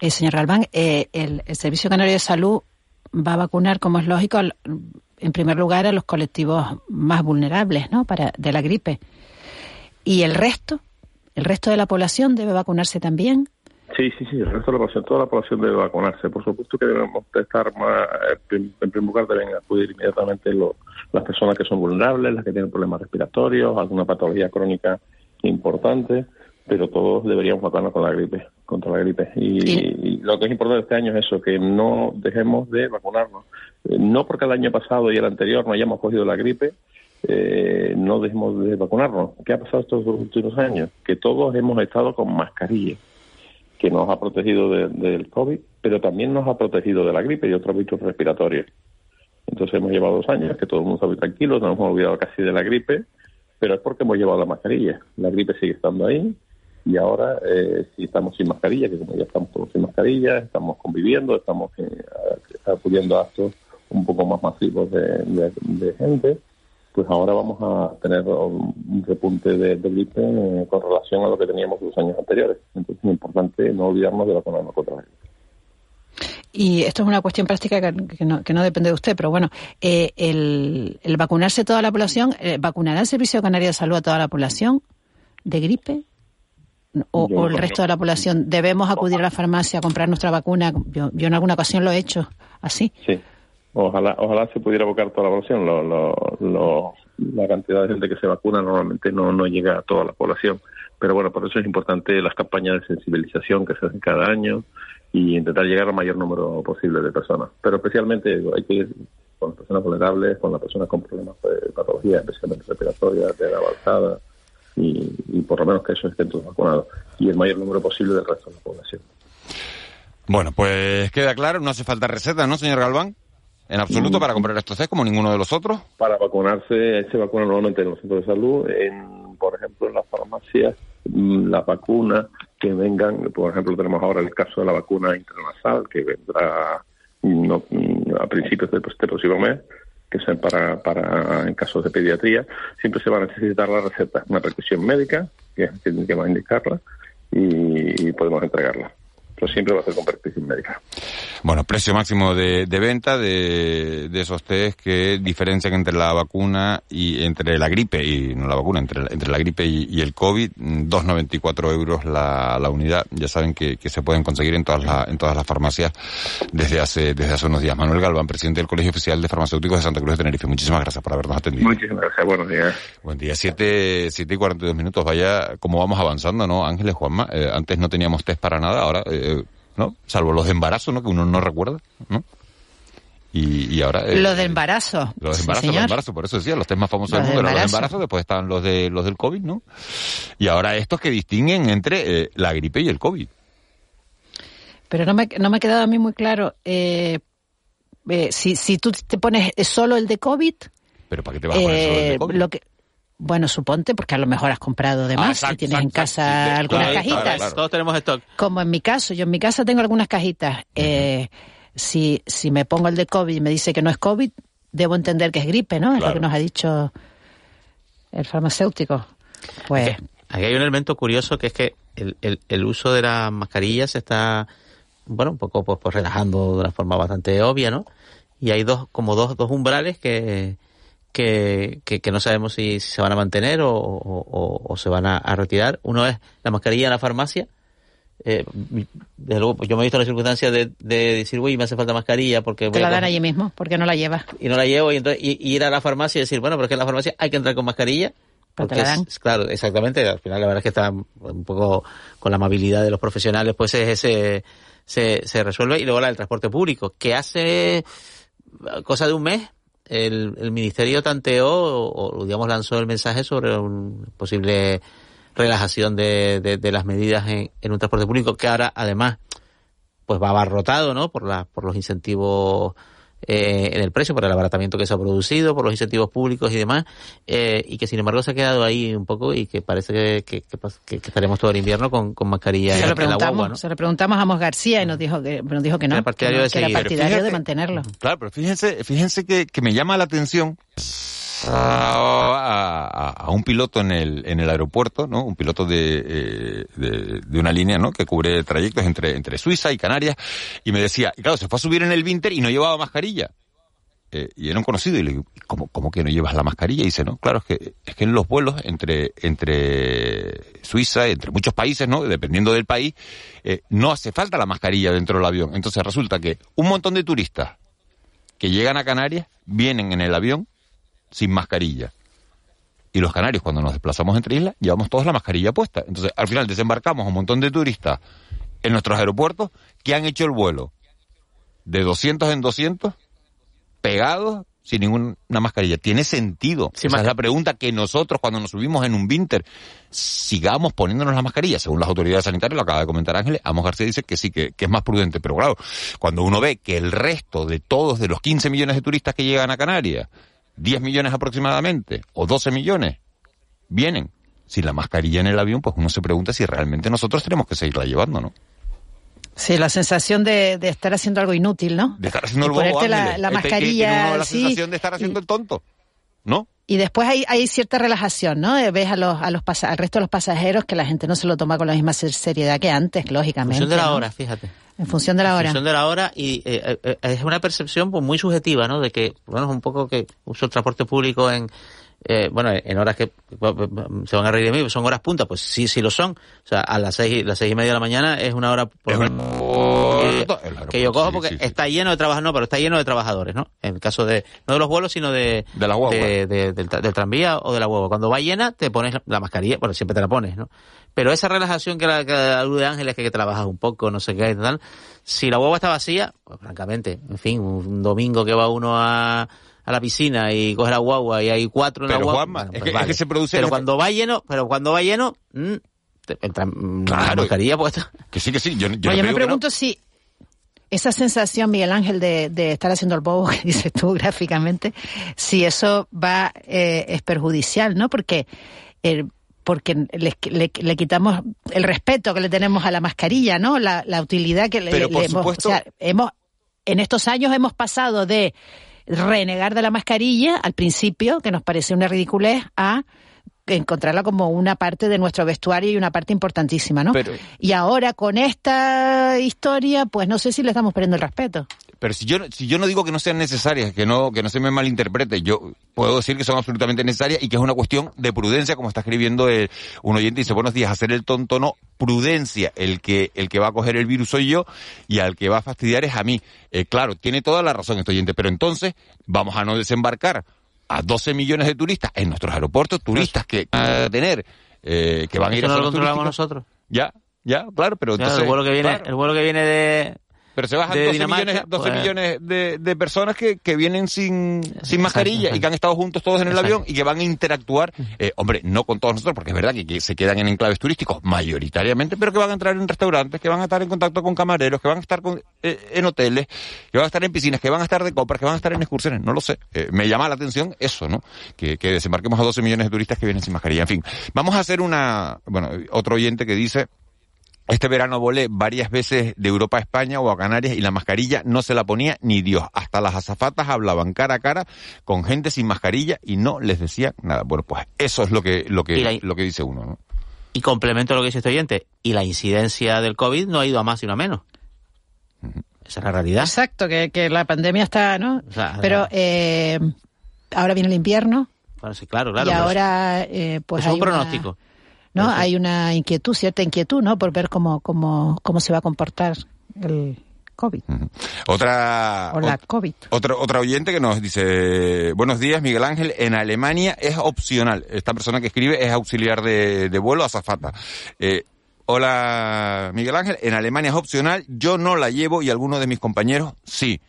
Eh, señor Galván, eh, el Servicio Canario de Salud va a vacunar, como es lógico, en primer lugar a los colectivos más vulnerables ¿no? Para, de la gripe. ¿Y el resto? ¿El resto de la población debe vacunarse también? Sí, sí, sí, el resto de la población, toda la población debe vacunarse. Por supuesto que debemos de estar más, en primer lugar deben acudir inmediatamente lo- las personas que son vulnerables, las que tienen problemas respiratorios, alguna patología crónica importante, pero todos deberíamos vacunarnos con la gripe, contra la gripe. Y, y lo que es importante este año es eso, que no dejemos de vacunarnos. Eh, No porque el año pasado y el anterior no hayamos cogido la gripe, eh, no dejemos de vacunarnos. ¿Qué ha pasado estos dos últimos años? Que todos hemos estado con mascarilla que nos ha protegido de- del COVID, pero también nos ha protegido de la gripe y otros virus respiratorios. Entonces hemos llevado dos años que todo el mundo está muy tranquilo, no nos hemos olvidado casi de la gripe, pero es porque hemos llevado la mascarilla. La gripe sigue estando ahí y ahora eh, si estamos sin mascarilla, que como ya estamos todos sin mascarilla, estamos conviviendo, estamos eh, acudiendo a actos un poco más masivos de, gente, pues ahora vamos a tener un un repunte de, gripe eh, con relación a lo que teníamos los años anteriores. Entonces es importante no olvidarnos de vacunarnos contra la gripe. Y esto es una cuestión práctica que, que no, que no depende de usted, pero bueno, eh, el, el vacunarse toda la población, eh, ¿vacunará el Servicio Canario de Salud a toda la población de gripe? ¿O, el resto de la población debemos acudir a la farmacia a comprar nuestra vacuna? Yo, yo en alguna ocasión lo he hecho así. Sí, ojalá, ojalá se pudiera evocar toda la población. Lo, lo, lo- la cantidad de gente que se vacuna normalmente no, no llega a toda la población. Pero bueno, por eso es importante las campañas de sensibilización que se hacen cada año y intentar llegar al mayor número posible de personas. Pero especialmente hay que ir con las personas vulnerables, con las personas con problemas de patología, especialmente respiratorias, de edad avanzada, y, y por lo menos que esos estén todos vacunados. Y el mayor número posible del resto de la población. Bueno, pues queda claro, no hace falta receta, ¿no, señor Galván? En absoluto para comprar estos test como ninguno de los otros. Para vacunarse, se vacuna normalmente en los centros de salud, en, por ejemplo, en las farmacias, mm, las vacunas que vengan, por ejemplo, tenemos ahora el caso de la vacuna intranasal, que vendrá mm, no, mm, a principios del este próximo mes, que es para, para en casos de pediatría, siempre se va a necesitar la receta, una prescripción médica, que es que va a indicarla, y podemos entregarla. Pero siempre va a ser con prescripción médica. Bueno, precio máximo de, de venta de, de esos test que diferencian entre la vacuna y entre la gripe, y no la vacuna, entre, la- entre la gripe y, y el COVID, mm, 2,94 euros la, la unidad. Ya saben que, que se pueden conseguir en todas, las en todas las farmacias desde hace, desde hace unos días. Manuel Galván, presidente del Colegio Oficial de Farmacéuticos de Santa Cruz de Tenerife. Muchísimas gracias por habernos atendido. Muchísimas gracias, buenos días. Buen día, 7, siete y 42 minutos. Vaya, cómo vamos avanzando, ¿no? Ángeles Juanma, eh, antes no teníamos test para nada, ahora, eh, ¿no? Salvo los de embarazo, ¿no? Que uno no recuerda, ¿no? Y, y ahora... eh, Lo de embarazo. Los de Sí, embarazo, los de embarazo, por eso decía, los test más famosos Los del de mundo eran los de embarazo. después estaban los de los del COVID, ¿no? Y ahora estos que distinguen entre eh, la gripe y el COVID. Pero no me, no me ha quedado a mí muy claro. eh, eh, si, si tú te pones solo el de COVID, Pero ¿para qué te vas a poner solo el de COVID? lo que, bueno, suponte, porque a lo mejor has comprado de Ah, más exacto, y tienes en casa algunas claro, cajitas. claro, claro. Todos tenemos stock. Como en mi caso, yo en mi casa tengo algunas cajitas. Eh, si, si me pongo el de COVID y me dice que no es COVID, debo entender que es gripe, ¿no? Es lo que nos ha dicho el farmacéutico. Pues Aquí hay un elemento curioso que es que el, el, el uso de la mascarilla se está, bueno, un poco pues, pues relajando de una forma bastante obvia, ¿no? Y hay dos, como dos, dos umbrales que, que, que, que no sabemos si, si se van a mantener o, o- o- se van a, a retirar. Uno es la mascarilla en la farmacia. Eh, desde luego, pues yo me he visto en la circunstancia de, de decir, uy, me hace falta mascarilla porque te a la dan allí mismo, porque no la llevas. y no la llevo y, entonces, y, y ir a la farmacia y decir, bueno, pero es que en la farmacia hay que entrar con mascarilla. Pero te Porque la dan. es- claro, exactamente. Al final la verdad es que está un poco con la amabilidad de los profesionales, pues ese se, se resuelve. Y luego la del transporte público, que hace cosa de un mes, el, el ministerio tanteó o, digamos lanzó el mensaje sobre una posible relajación de, de, de las medidas en, en, un transporte público que ahora además pues va abarrotado no por la, por los incentivos eh, en el precio, por el abaratamiento que se ha producido, por los incentivos públicos y demás, eh, y que sin embargo se ha quedado ahí un poco y que parece que, que, que, que estaremos todo el invierno con, con mascarilla se en, lo preguntamos, en la guagua, ¿no? Se lo preguntamos a Mos García y nos dijo que, nos dijo que no, Era partidario que, de que era partidario Fíjate- de mantenerlo. Claro, pero fíjense, fíjense que, que me llama la atención a, un piloto en el, en el aeropuerto, ¿no? Un piloto de, eh, de, de una línea, ¿no? Que cubre trayectos entre, entre Suiza y Canarias. Y me decía, y claro, se fue a subir en el Winter y no llevaba mascarilla. Eh, y era un conocido y le digo, ¿cómo, ¿cómo que no llevas la mascarilla? Y dice, no, claro, es que, es que en los vuelos entre, entre Suiza, entre muchos países, ¿no? Dependiendo del país, eh, no hace falta la mascarilla dentro del avión. Entonces resulta que un montón de turistas que llegan a Canarias vienen en el avión sin mascarilla. Y los canarios, cuando nos desplazamos entre islas, llevamos todos la mascarilla puesta. Entonces, al final desembarcamos a un montón de turistas en nuestros aeropuertos que han hecho el vuelo de 200 en 200 pegados sin ninguna mascarilla. Tiene sentido. Esa es la pregunta que nosotros cuando nos subimos en un winter sigamos poniéndonos la mascarilla. Según las autoridades sanitarias, lo acaba de comentar Ángeles, Amos García dice que sí, que, que es más prudente. Pero claro, cuando uno ve que el resto de todos, de los 15 millones de turistas que llegan a Canarias, 10 millones aproximadamente, o 12 millones, vienen sin la mascarilla en el avión, pues uno se pregunta si realmente nosotros tenemos que seguirla llevando, ¿no? Sí, la sensación de, de estar haciendo algo inútil, ¿no? De estar haciendo Y ponerte la, la Este, mascarilla, uno la sí, sensación de estar haciendo el tonto, ¿no? Y después hay, hay cierta relajación, ¿no? Eh, Ves a los, a los pasa- al resto de los pasajeros que la gente no se lo toma con la misma ser- seriedad que antes, En lógicamente. función de la ¿no? hora, fíjate. En función de la En hora. función de la hora y eh, eh, es una percepción pues, muy subjetiva, ¿no? De que, bueno, es un poco que uso el transporte público en, eh, bueno, en horas que bueno, se van a reír de mí, son horas punta, pues sí, sí lo son. O sea, a las seis, las seis y media de la mañana es una hora por que, que yo cojo porque está lleno de trabajadores, no, pero está lleno de trabajadores, ¿no? En el caso de, no de los vuelos, sino de, de la guagua. de- de- del, tra- del tranvía o de la huevo. Cuando va llena, te pones la, la mascarilla, bueno, siempre te la pones, ¿no? Pero esa relajación que, la, que alude Ángeles, que, que trabajas un poco, no sé qué y tal, si la hueva está vacía, pues francamente, en fin, un domingo que va uno a, a la piscina y coge la guagua y hay cuatro en Pero, la guagua. Juanma, bueno, es pues que- es que se produce- Pero cuando va lleno, pero cuando va lleno, mm, te- el tran- la mascarilla puesta. Que sí, que sí. Yo, yo me no. pregunto si esa sensación, Miguel Ángel, de, de estar haciendo el bobo que dices tú gráficamente, si eso va, eh, es perjudicial, ¿no? Porque, eh, porque le, le- le quitamos el respeto que le tenemos a la mascarilla, ¿no? La, la utilidad que le, Pero, le por hemos, supuesto- o sea, hemos, en estos años hemos pasado de renegar de la mascarilla al principio, que nos parecía una ridiculez, a encontrarla como una parte de nuestro vestuario y una parte importantísima, ¿no? Pero- Y ahora con esta historia, pues no sé si le estamos perdiendo el respeto. Pero si yo, si yo no digo que no sean necesarias, que no, que no se me malinterprete, yo puedo decir que son absolutamente necesarias y que es una cuestión de prudencia, como está escribiendo eh, un oyente, dice, buenos días, hacer el tonto no, prudencia, el que, el que va a coger el virus soy yo y al que va a fastidiar es a mí. Eh, claro, tiene toda la razón este oyente, pero entonces vamos a no desembarcar a 12 millones de turistas en nuestros aeropuertos, turistas que van a tener, eh, que van a ir a no lo controlamos nosotros. Ya, ya, claro, pero Claro, entonces... el vuelo que viene, claro. el vuelo que viene de, Pero se bajan de 12 Dinamarca, millones, 12 pues- millones de, de personas que, que vienen sin, sin mascarilla y que han estado juntos todos en el Exacto. avión y que van a interactuar, eh, hombre, no con todos nosotros, porque es verdad que, que se quedan en enclaves turísticos mayoritariamente, pero que van a entrar en restaurantes, que van a estar en contacto con camareros, que van a estar con- eh, en hoteles, que van a estar en piscinas, que van a estar de compras, que van a estar en excursiones, no lo sé. Eh, me llama la atención eso, ¿no? Que, que desembarquemos a 12 millones de turistas que vienen sin mascarilla. En fin, vamos a hacer una, bueno, otro oyente que dice, este verano volé varias veces de Europa a España o a Canarias y la mascarilla no se la ponía ni Dios. Hasta las azafatas hablaban cara a cara con gente sin mascarilla y no les decían nada. Bueno, pues eso es lo que, lo que, la- lo que dice uno, ¿no? Y complemento lo que dice este oyente. Y la incidencia del COVID no ha ido a más sino a menos. Esa es la realidad. Exacto, que, que la pandemia está, ¿no? O sea, Pero eh, ahora viene el invierno Bueno, sí, claro, claro. y ahora, eh, pues es un una- pronóstico. ¿No? Hay una inquietud, cierta inquietud, ¿no? Por ver cómo, cómo, cómo se va a comportar el COVID Otra, o la ot- COVID. otra, otra oyente que nos dice, buenos días Miguel Ángel, en Alemania es opcional. Esta persona que escribe es auxiliar de, de vuelo, azafata. Eh, hola Miguel Ángel, en Alemania es opcional, yo no la llevo y algunos de mis compañeros sí.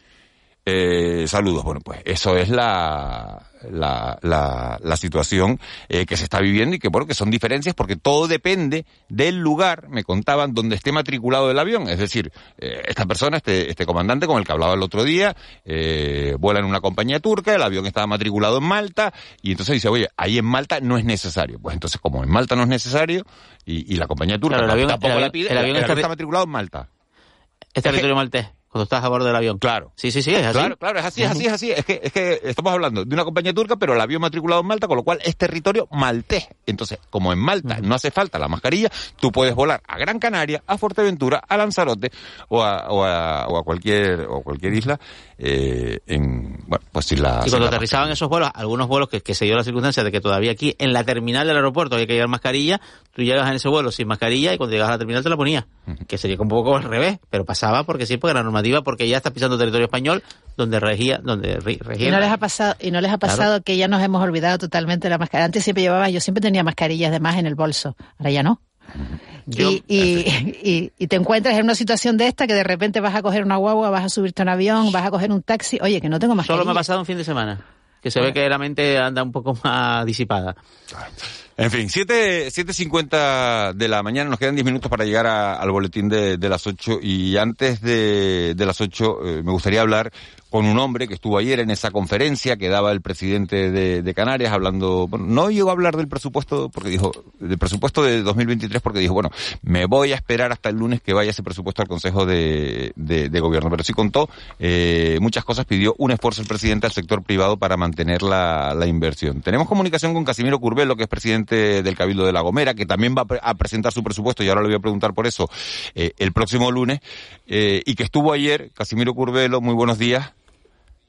Eh, saludos. Bueno, pues eso es la, la, la, la situación eh, que se está viviendo y que, bueno, que son diferencias porque todo depende del lugar, me contaban, donde esté matriculado el avión. Es decir, eh, esta persona, este, este comandante con el que hablaba el otro día, eh, vuela en una compañía turca, el avión estaba matriculado en Malta y entonces dice, oye, ahí en Malta no es necesario. Pues entonces, como en Malta no es necesario y, y la compañía turca Claro, el avión- tampoco el la avión- pide, el avión está- está matriculado en Malta. Es territorio maltés, cuando estás a bordo del avión. Claro. Sí, sí, sí, es así. Claro, claro, es así, es así, es así. Es que, es que estamos hablando de una compañía turca, pero el avión matriculado en Malta, con lo cual es territorio maltés. Entonces, como en Malta no hace falta la mascarilla, tú puedes volar a Gran Canaria, a Fuerteventura, a Lanzarote o a, o a, o a cualquier, o a cualquier isla, eh, en, bueno, pues sin la... Y sin cuando la aterrizaban esos vuelos, algunos vuelos que, que se dio la circunstancia de que todavía aquí en la terminal del aeropuerto hay que llevar mascarilla, tú llegas en ese vuelo sin mascarilla y cuando llegas a la terminal te la ponías. Que sería un poco al revés, pero pasaba porque sí, porque la normativa, porque ya estás pisando territorio español donde regía, donde regía. Y no les ha pasado, y no les ha Claro. pasado que ya nos hemos olvidado totalmente de la mascarilla. Antes siempre llevaba, yo siempre tenía mascarillas de más en el bolso, ahora ya no. Yo- y, y, y- y te encuentras en una situación de esta que de repente vas a coger una guagua, vas a subirte a un avión, vas a coger un taxi, oye, que no tengo mascarilla. Solo me ha pasado un fin de semana, que se ve que la mente anda un poco más disipada. En fin, 7, 7.50 de la mañana, nos quedan 10 minutos para llegar a- al boletín de, de las 8 y antes de, de las 8 eh, me gustaría hablar con un hombre que estuvo ayer en esa conferencia que daba el presidente de, de Canarias hablando, bueno, no llegó a hablar del presupuesto porque dijo, del presupuesto de 2023 porque dijo, bueno, me voy a esperar hasta el lunes que vaya ese presupuesto al Consejo de Gobierno, pero sí contó eh, muchas cosas, pidió un esfuerzo el presidente al sector privado para mantener la, la inversión. Tenemos comunicación con Casimiro Curbelo, que es presidente del Cabildo de La Gomera, que también va a pre- a presentar su presupuesto, y ahora le voy a preguntar por eso, eh, el próximo lunes, eh, y que estuvo ayer, Casimiro Curbelo, muy buenos días.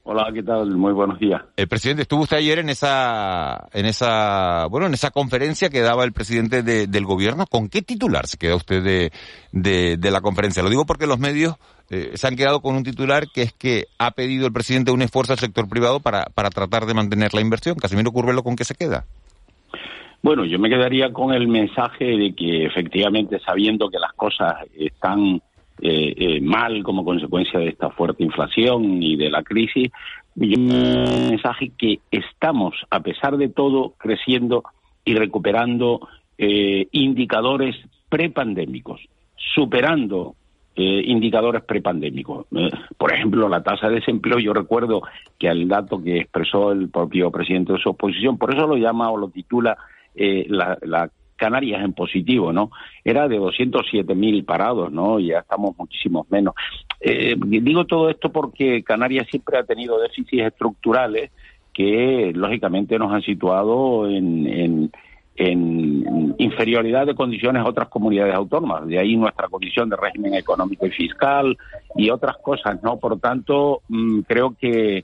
Hola, ¿qué tal? Muy buenos días. El presidente, estuvo usted ayer en esa, en esa, bueno, en esa conferencia que daba el presidente de- del gobierno. ¿Con qué titular se queda usted de, de, de la conferencia? Lo digo porque los medios eh, se han quedado con un titular que es que ha pedido el presidente un esfuerzo al sector privado para, para tratar de mantener la inversión. Casimiro Curvelo, ¿con qué se queda? Bueno, yo me quedaría con el mensaje de que efectivamente sabiendo que las cosas están eh, eh, mal como consecuencia de esta fuerte inflación y de la crisis, yo un mensaje que estamos, a pesar de todo, creciendo y recuperando eh, indicadores prepandémicos, superando eh, indicadores prepandémicos. Eh, por ejemplo, la tasa de desempleo, yo recuerdo que el dato que expresó el propio presidente de su oposición, por eso lo llama o lo titula eh, la, la Canarias en positivo, ¿no? Era de 207.000 parados, ¿no? Ya estamos muchísimos menos. Eh, digo todo esto porque Canarias siempre ha tenido déficits estructurales que, lógicamente, nos han situado en, en, en inferioridad de condiciones a otras comunidades autónomas. De ahí nuestra condición de régimen económico y fiscal y otras cosas, ¿no? Por tanto, mm, creo que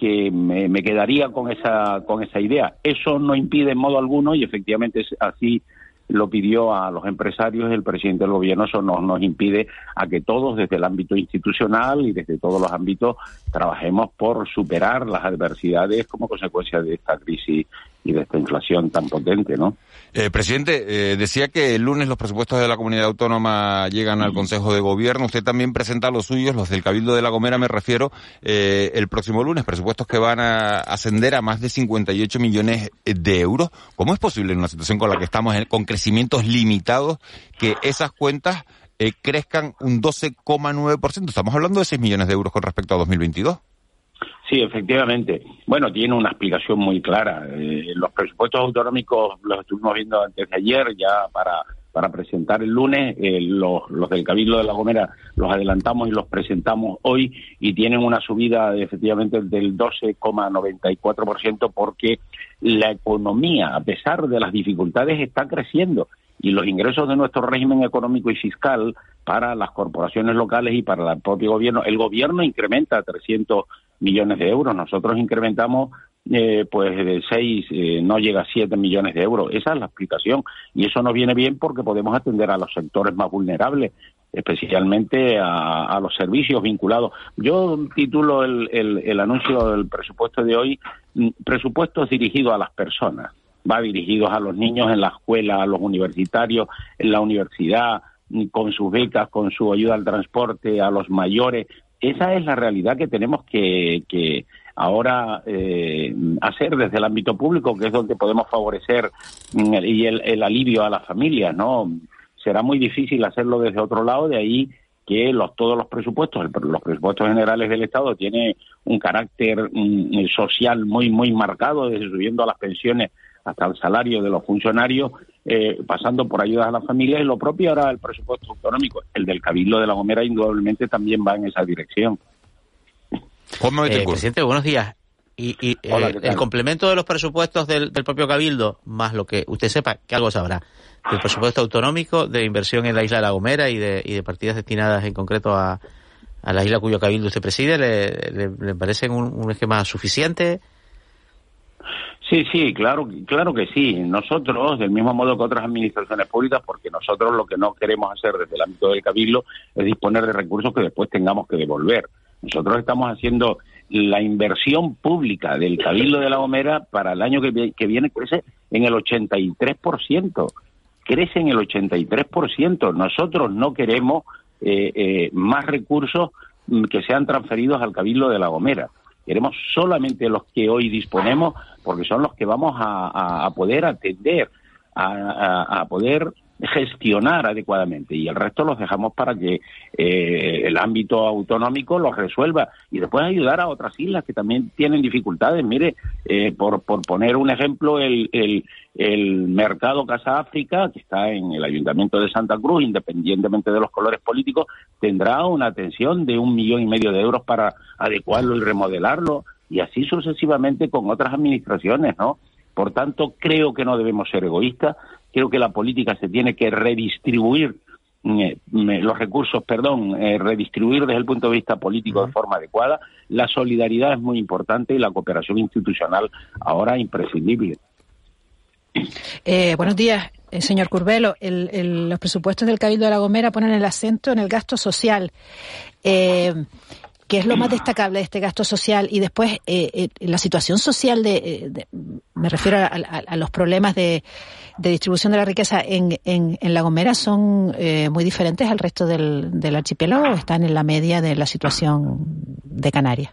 que me, me quedaría con esa con esa idea. Eso no impide en modo alguno y efectivamente así lo pidió a los empresarios el presidente del gobierno, eso no nos impide a que todos desde el ámbito institucional y desde todos los ámbitos trabajemos por superar las adversidades como consecuencia de esta crisis y de esta inflación tan potente, ¿no? Eh, presidente, eh, decía que el lunes los presupuestos de la comunidad autónoma llegan al Consejo de Gobierno. Usted también presenta los suyos, los del Cabildo de La Gomera, me refiero, eh, el próximo lunes. Presupuestos que van a ascender a más de 58 millones de euros. ¿Cómo es posible en una situación con la que estamos, en- con crecimientos limitados, que esas cuentas eh, crezcan un 12,9%? Estamos hablando de 6 millones de euros con respecto a 2022. Sí, efectivamente. Bueno, tiene una explicación muy clara. Eh, los presupuestos autonómicos los estuvimos viendo antes de ayer, ya para, para presentar el lunes. Eh, los, los del Cabildo de La Gomera los adelantamos y los presentamos hoy y tienen una subida efectivamente del 12,94% porque la economía, a pesar de las dificultades, está creciendo y los ingresos de nuestro régimen económico y fiscal para las corporaciones locales y para el propio gobierno, el gobierno incrementa 300 millones de euros, nosotros incrementamos eh, pues de 6, eh, no llega a 7 millones de euros. Esa es la explicación y eso nos viene bien porque podemos atender a los sectores más vulnerables, especialmente a, los servicios vinculados. Yo titulo el, el, el anuncio del presupuesto de hoy, mm, presupuestos dirigidos a las personas va dirigidos a los niños en la escuela, a los universitarios en la universidad, con sus becas, con su ayuda al transporte, a los mayores, Esa es la realidad que tenemos que, que ahora eh, hacer desde el ámbito público, que es donde podemos favorecer mm, y el, el alivio a las familias, ¿no? Será muy difícil hacerlo desde otro lado, de ahí que los, todos los presupuestos, los presupuestos generales del Estado tiene un carácter mm, social muy muy marcado, desde subiendo a las pensiones hasta el salario de los funcionarios, eh, pasando por ayudas a las familias y lo propio ahora el presupuesto autonómico, el del Cabildo de la Gomera indudablemente también va en esa dirección. Eh, presidente, buenos días. Y, y, eh, Hola, el complemento de los presupuestos del, del propio Cabildo, más lo que usted sepa, que algo sabrá, del presupuesto autonómico de inversión en la isla de La Gomera y de, y de partidas destinadas en concreto a, a la isla cuyo Cabildo usted preside, ¿le, le, le parecen un, un esquema suficiente? Sí, sí, claro, claro que sí. Nosotros, del mismo modo que otras administraciones públicas, porque nosotros lo que no queremos hacer desde el ámbito del cabildo es disponer de recursos que después tengamos que devolver. Nosotros estamos haciendo la inversión pública del cabildo de la Gomera para el año que, que viene crece en el 83%. Crece en el 83%. Nosotros no queremos eh, eh, más recursos mm, que sean transferidos al cabildo de la Gomera. Queremos solamente los que hoy disponemos porque son los que vamos a, poder atender, a- a poder gestionar adecuadamente y el resto los dejamos para que eh, el ámbito autonómico los resuelva y después ayudar a otras islas que también tienen dificultades. Mire, eh, por, por poner un ejemplo, el, el, el mercado Casa África, que está en el Ayuntamiento de Santa Cruz, independientemente de los colores políticos, tendrá una atención de un millón y medio de euros para adecuarlo y remodelarlo y así sucesivamente con otras administraciones, ¿no? Por tanto, creo que no debemos ser egoístas, creo que la política se tiene que redistribuir mm, eh, mm, los recursos, perdón, eh, redistribuir desde el punto de vista político de forma adecuada. La solidaridad es muy importante y la cooperación institucional ahora imprescindible. Eh, buenos días, eh, señor Curbelo. El- el- los presupuestos del Cabildo de La Gomera ponen el acento en el gasto social. Eh, ¿Qué es lo más destacable de este gasto social? Y después, eh, eh, la situación social de, eh, de- me refiero a, a- a los problemas de, de distribución de la riqueza en, en, en La Gomera, son eh, muy diferentes al resto del, del archipiélago o están en la media de la situación de Canarias.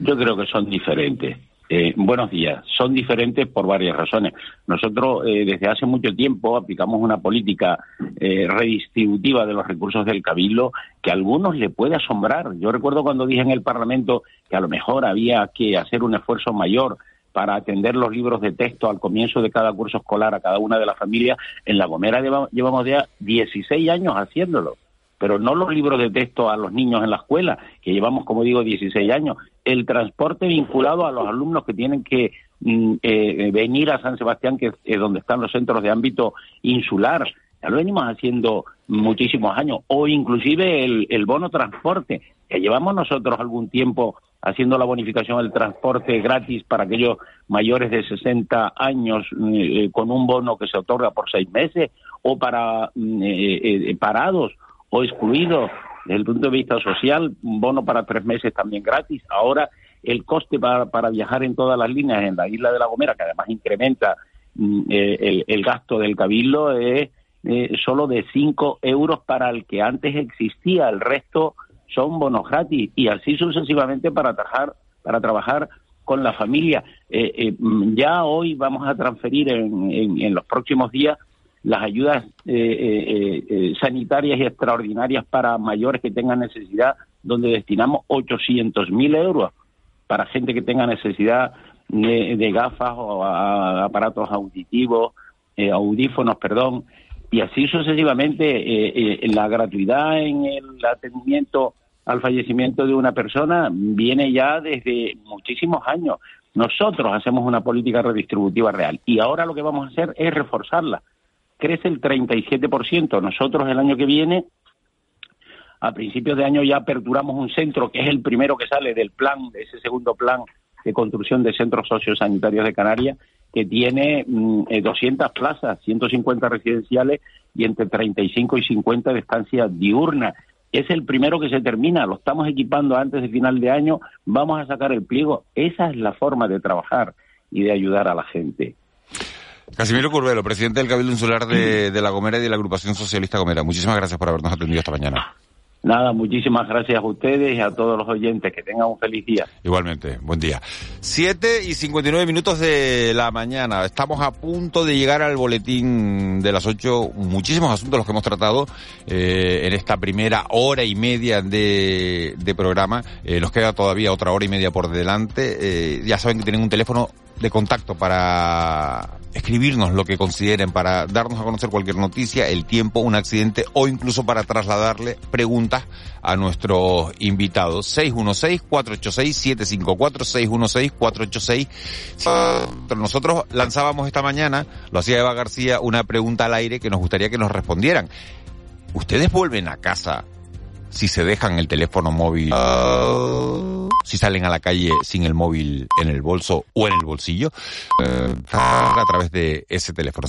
Yo creo que son diferentes. Eh, buenos días. Son diferentes por varias razones. Nosotros eh, desde hace mucho tiempo aplicamos una política eh, redistributiva de los recursos del cabildo que a algunos le puede asombrar. Yo recuerdo cuando dije en el Parlamento que a lo mejor había que hacer un esfuerzo mayor para atender los libros de texto al comienzo de cada curso escolar a cada una de las familias. En La Gomera lleva- llevamos ya 16 años haciéndolo pero no los libros de texto a los niños en la escuela, que llevamos, como digo, 16 años, el transporte vinculado a los alumnos que tienen que mm, eh, venir a San Sebastián, que es donde están los centros de ámbito insular. Ya lo venimos haciendo muchísimos años, o inclusive el, el bono transporte, que llevamos nosotros algún tiempo haciendo la bonificación del transporte gratis para aquellos mayores de 60 años eh, con un bono que se otorga por seis meses, o para mm, eh, eh, parados o excluidos desde el punto de vista social, un bono para tres meses también gratis. Ahora el coste para, para viajar en todas las líneas en la isla de La Gomera, que además incrementa mm, eh, el, el gasto del cabildo, es eh, solo de 5 euros para el que antes existía. El resto son bonos gratis y así sucesivamente para trabajar, para trabajar con la familia. Eh, eh, ya hoy vamos a transferir en, en- los próximos días las ayudas eh, sanitarias y extraordinarias para mayores que tengan necesidad, donde destinamos 800.000 euros para gente que tenga necesidad de, gafas o aparatos auditivos, audífonos, perdón, y así sucesivamente eh, eh, la gratuidad en el atendimiento al fallecimiento de una persona viene ya desde muchísimos años. Nosotros hacemos una política redistributiva real y ahora lo que vamos a hacer es reforzarla. Crece el 37%. Nosotros el año que viene, a principios de año, ya aperturamos un centro que es el primero que sale del plan, de ese segundo plan de construcción de centros sociosanitarios de Canarias, que tiene mm, eh, 200 plazas, 150 residenciales y entre 35 y 50 de estancia diurna. Es el primero que se termina, lo estamos equipando antes de final de año, vamos a sacar el pliego. Esa es la forma de trabajar y de ayudar a la gente. Casimiro Curvelo, presidente del Cabildo Insular de, de La Gomera y de la Agrupación Socialista Gomera. Muchísimas gracias por habernos atendido esta mañana. Nada, muchísimas gracias a ustedes y a todos los oyentes. Que tengan un feliz día. Igualmente, buen día. 7 y 59 minutos de la mañana. Estamos a punto de llegar al boletín de las 8. Muchísimos asuntos los que hemos tratado eh, en esta primera hora y media de, de programa. Eh, nos queda todavía otra hora y media por delante. Eh, ya saben que tienen un teléfono de contacto para escribirnos lo que consideren, para darnos a conocer cualquier noticia, el tiempo, un accidente o incluso para trasladarle preguntas a nuestros invitados. 616-486-754, 616-486. Nosotros lanzábamos esta mañana, lo hacía Eva García, una pregunta al aire que nos gustaría que nos respondieran. ¿Ustedes vuelven a casa si se dejan el teléfono móvil, si salen a la calle sin el móvil en el bolso o en el bolsillo, eh, a través de ese teléfono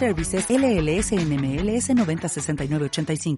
Services LLS NMLS 906985.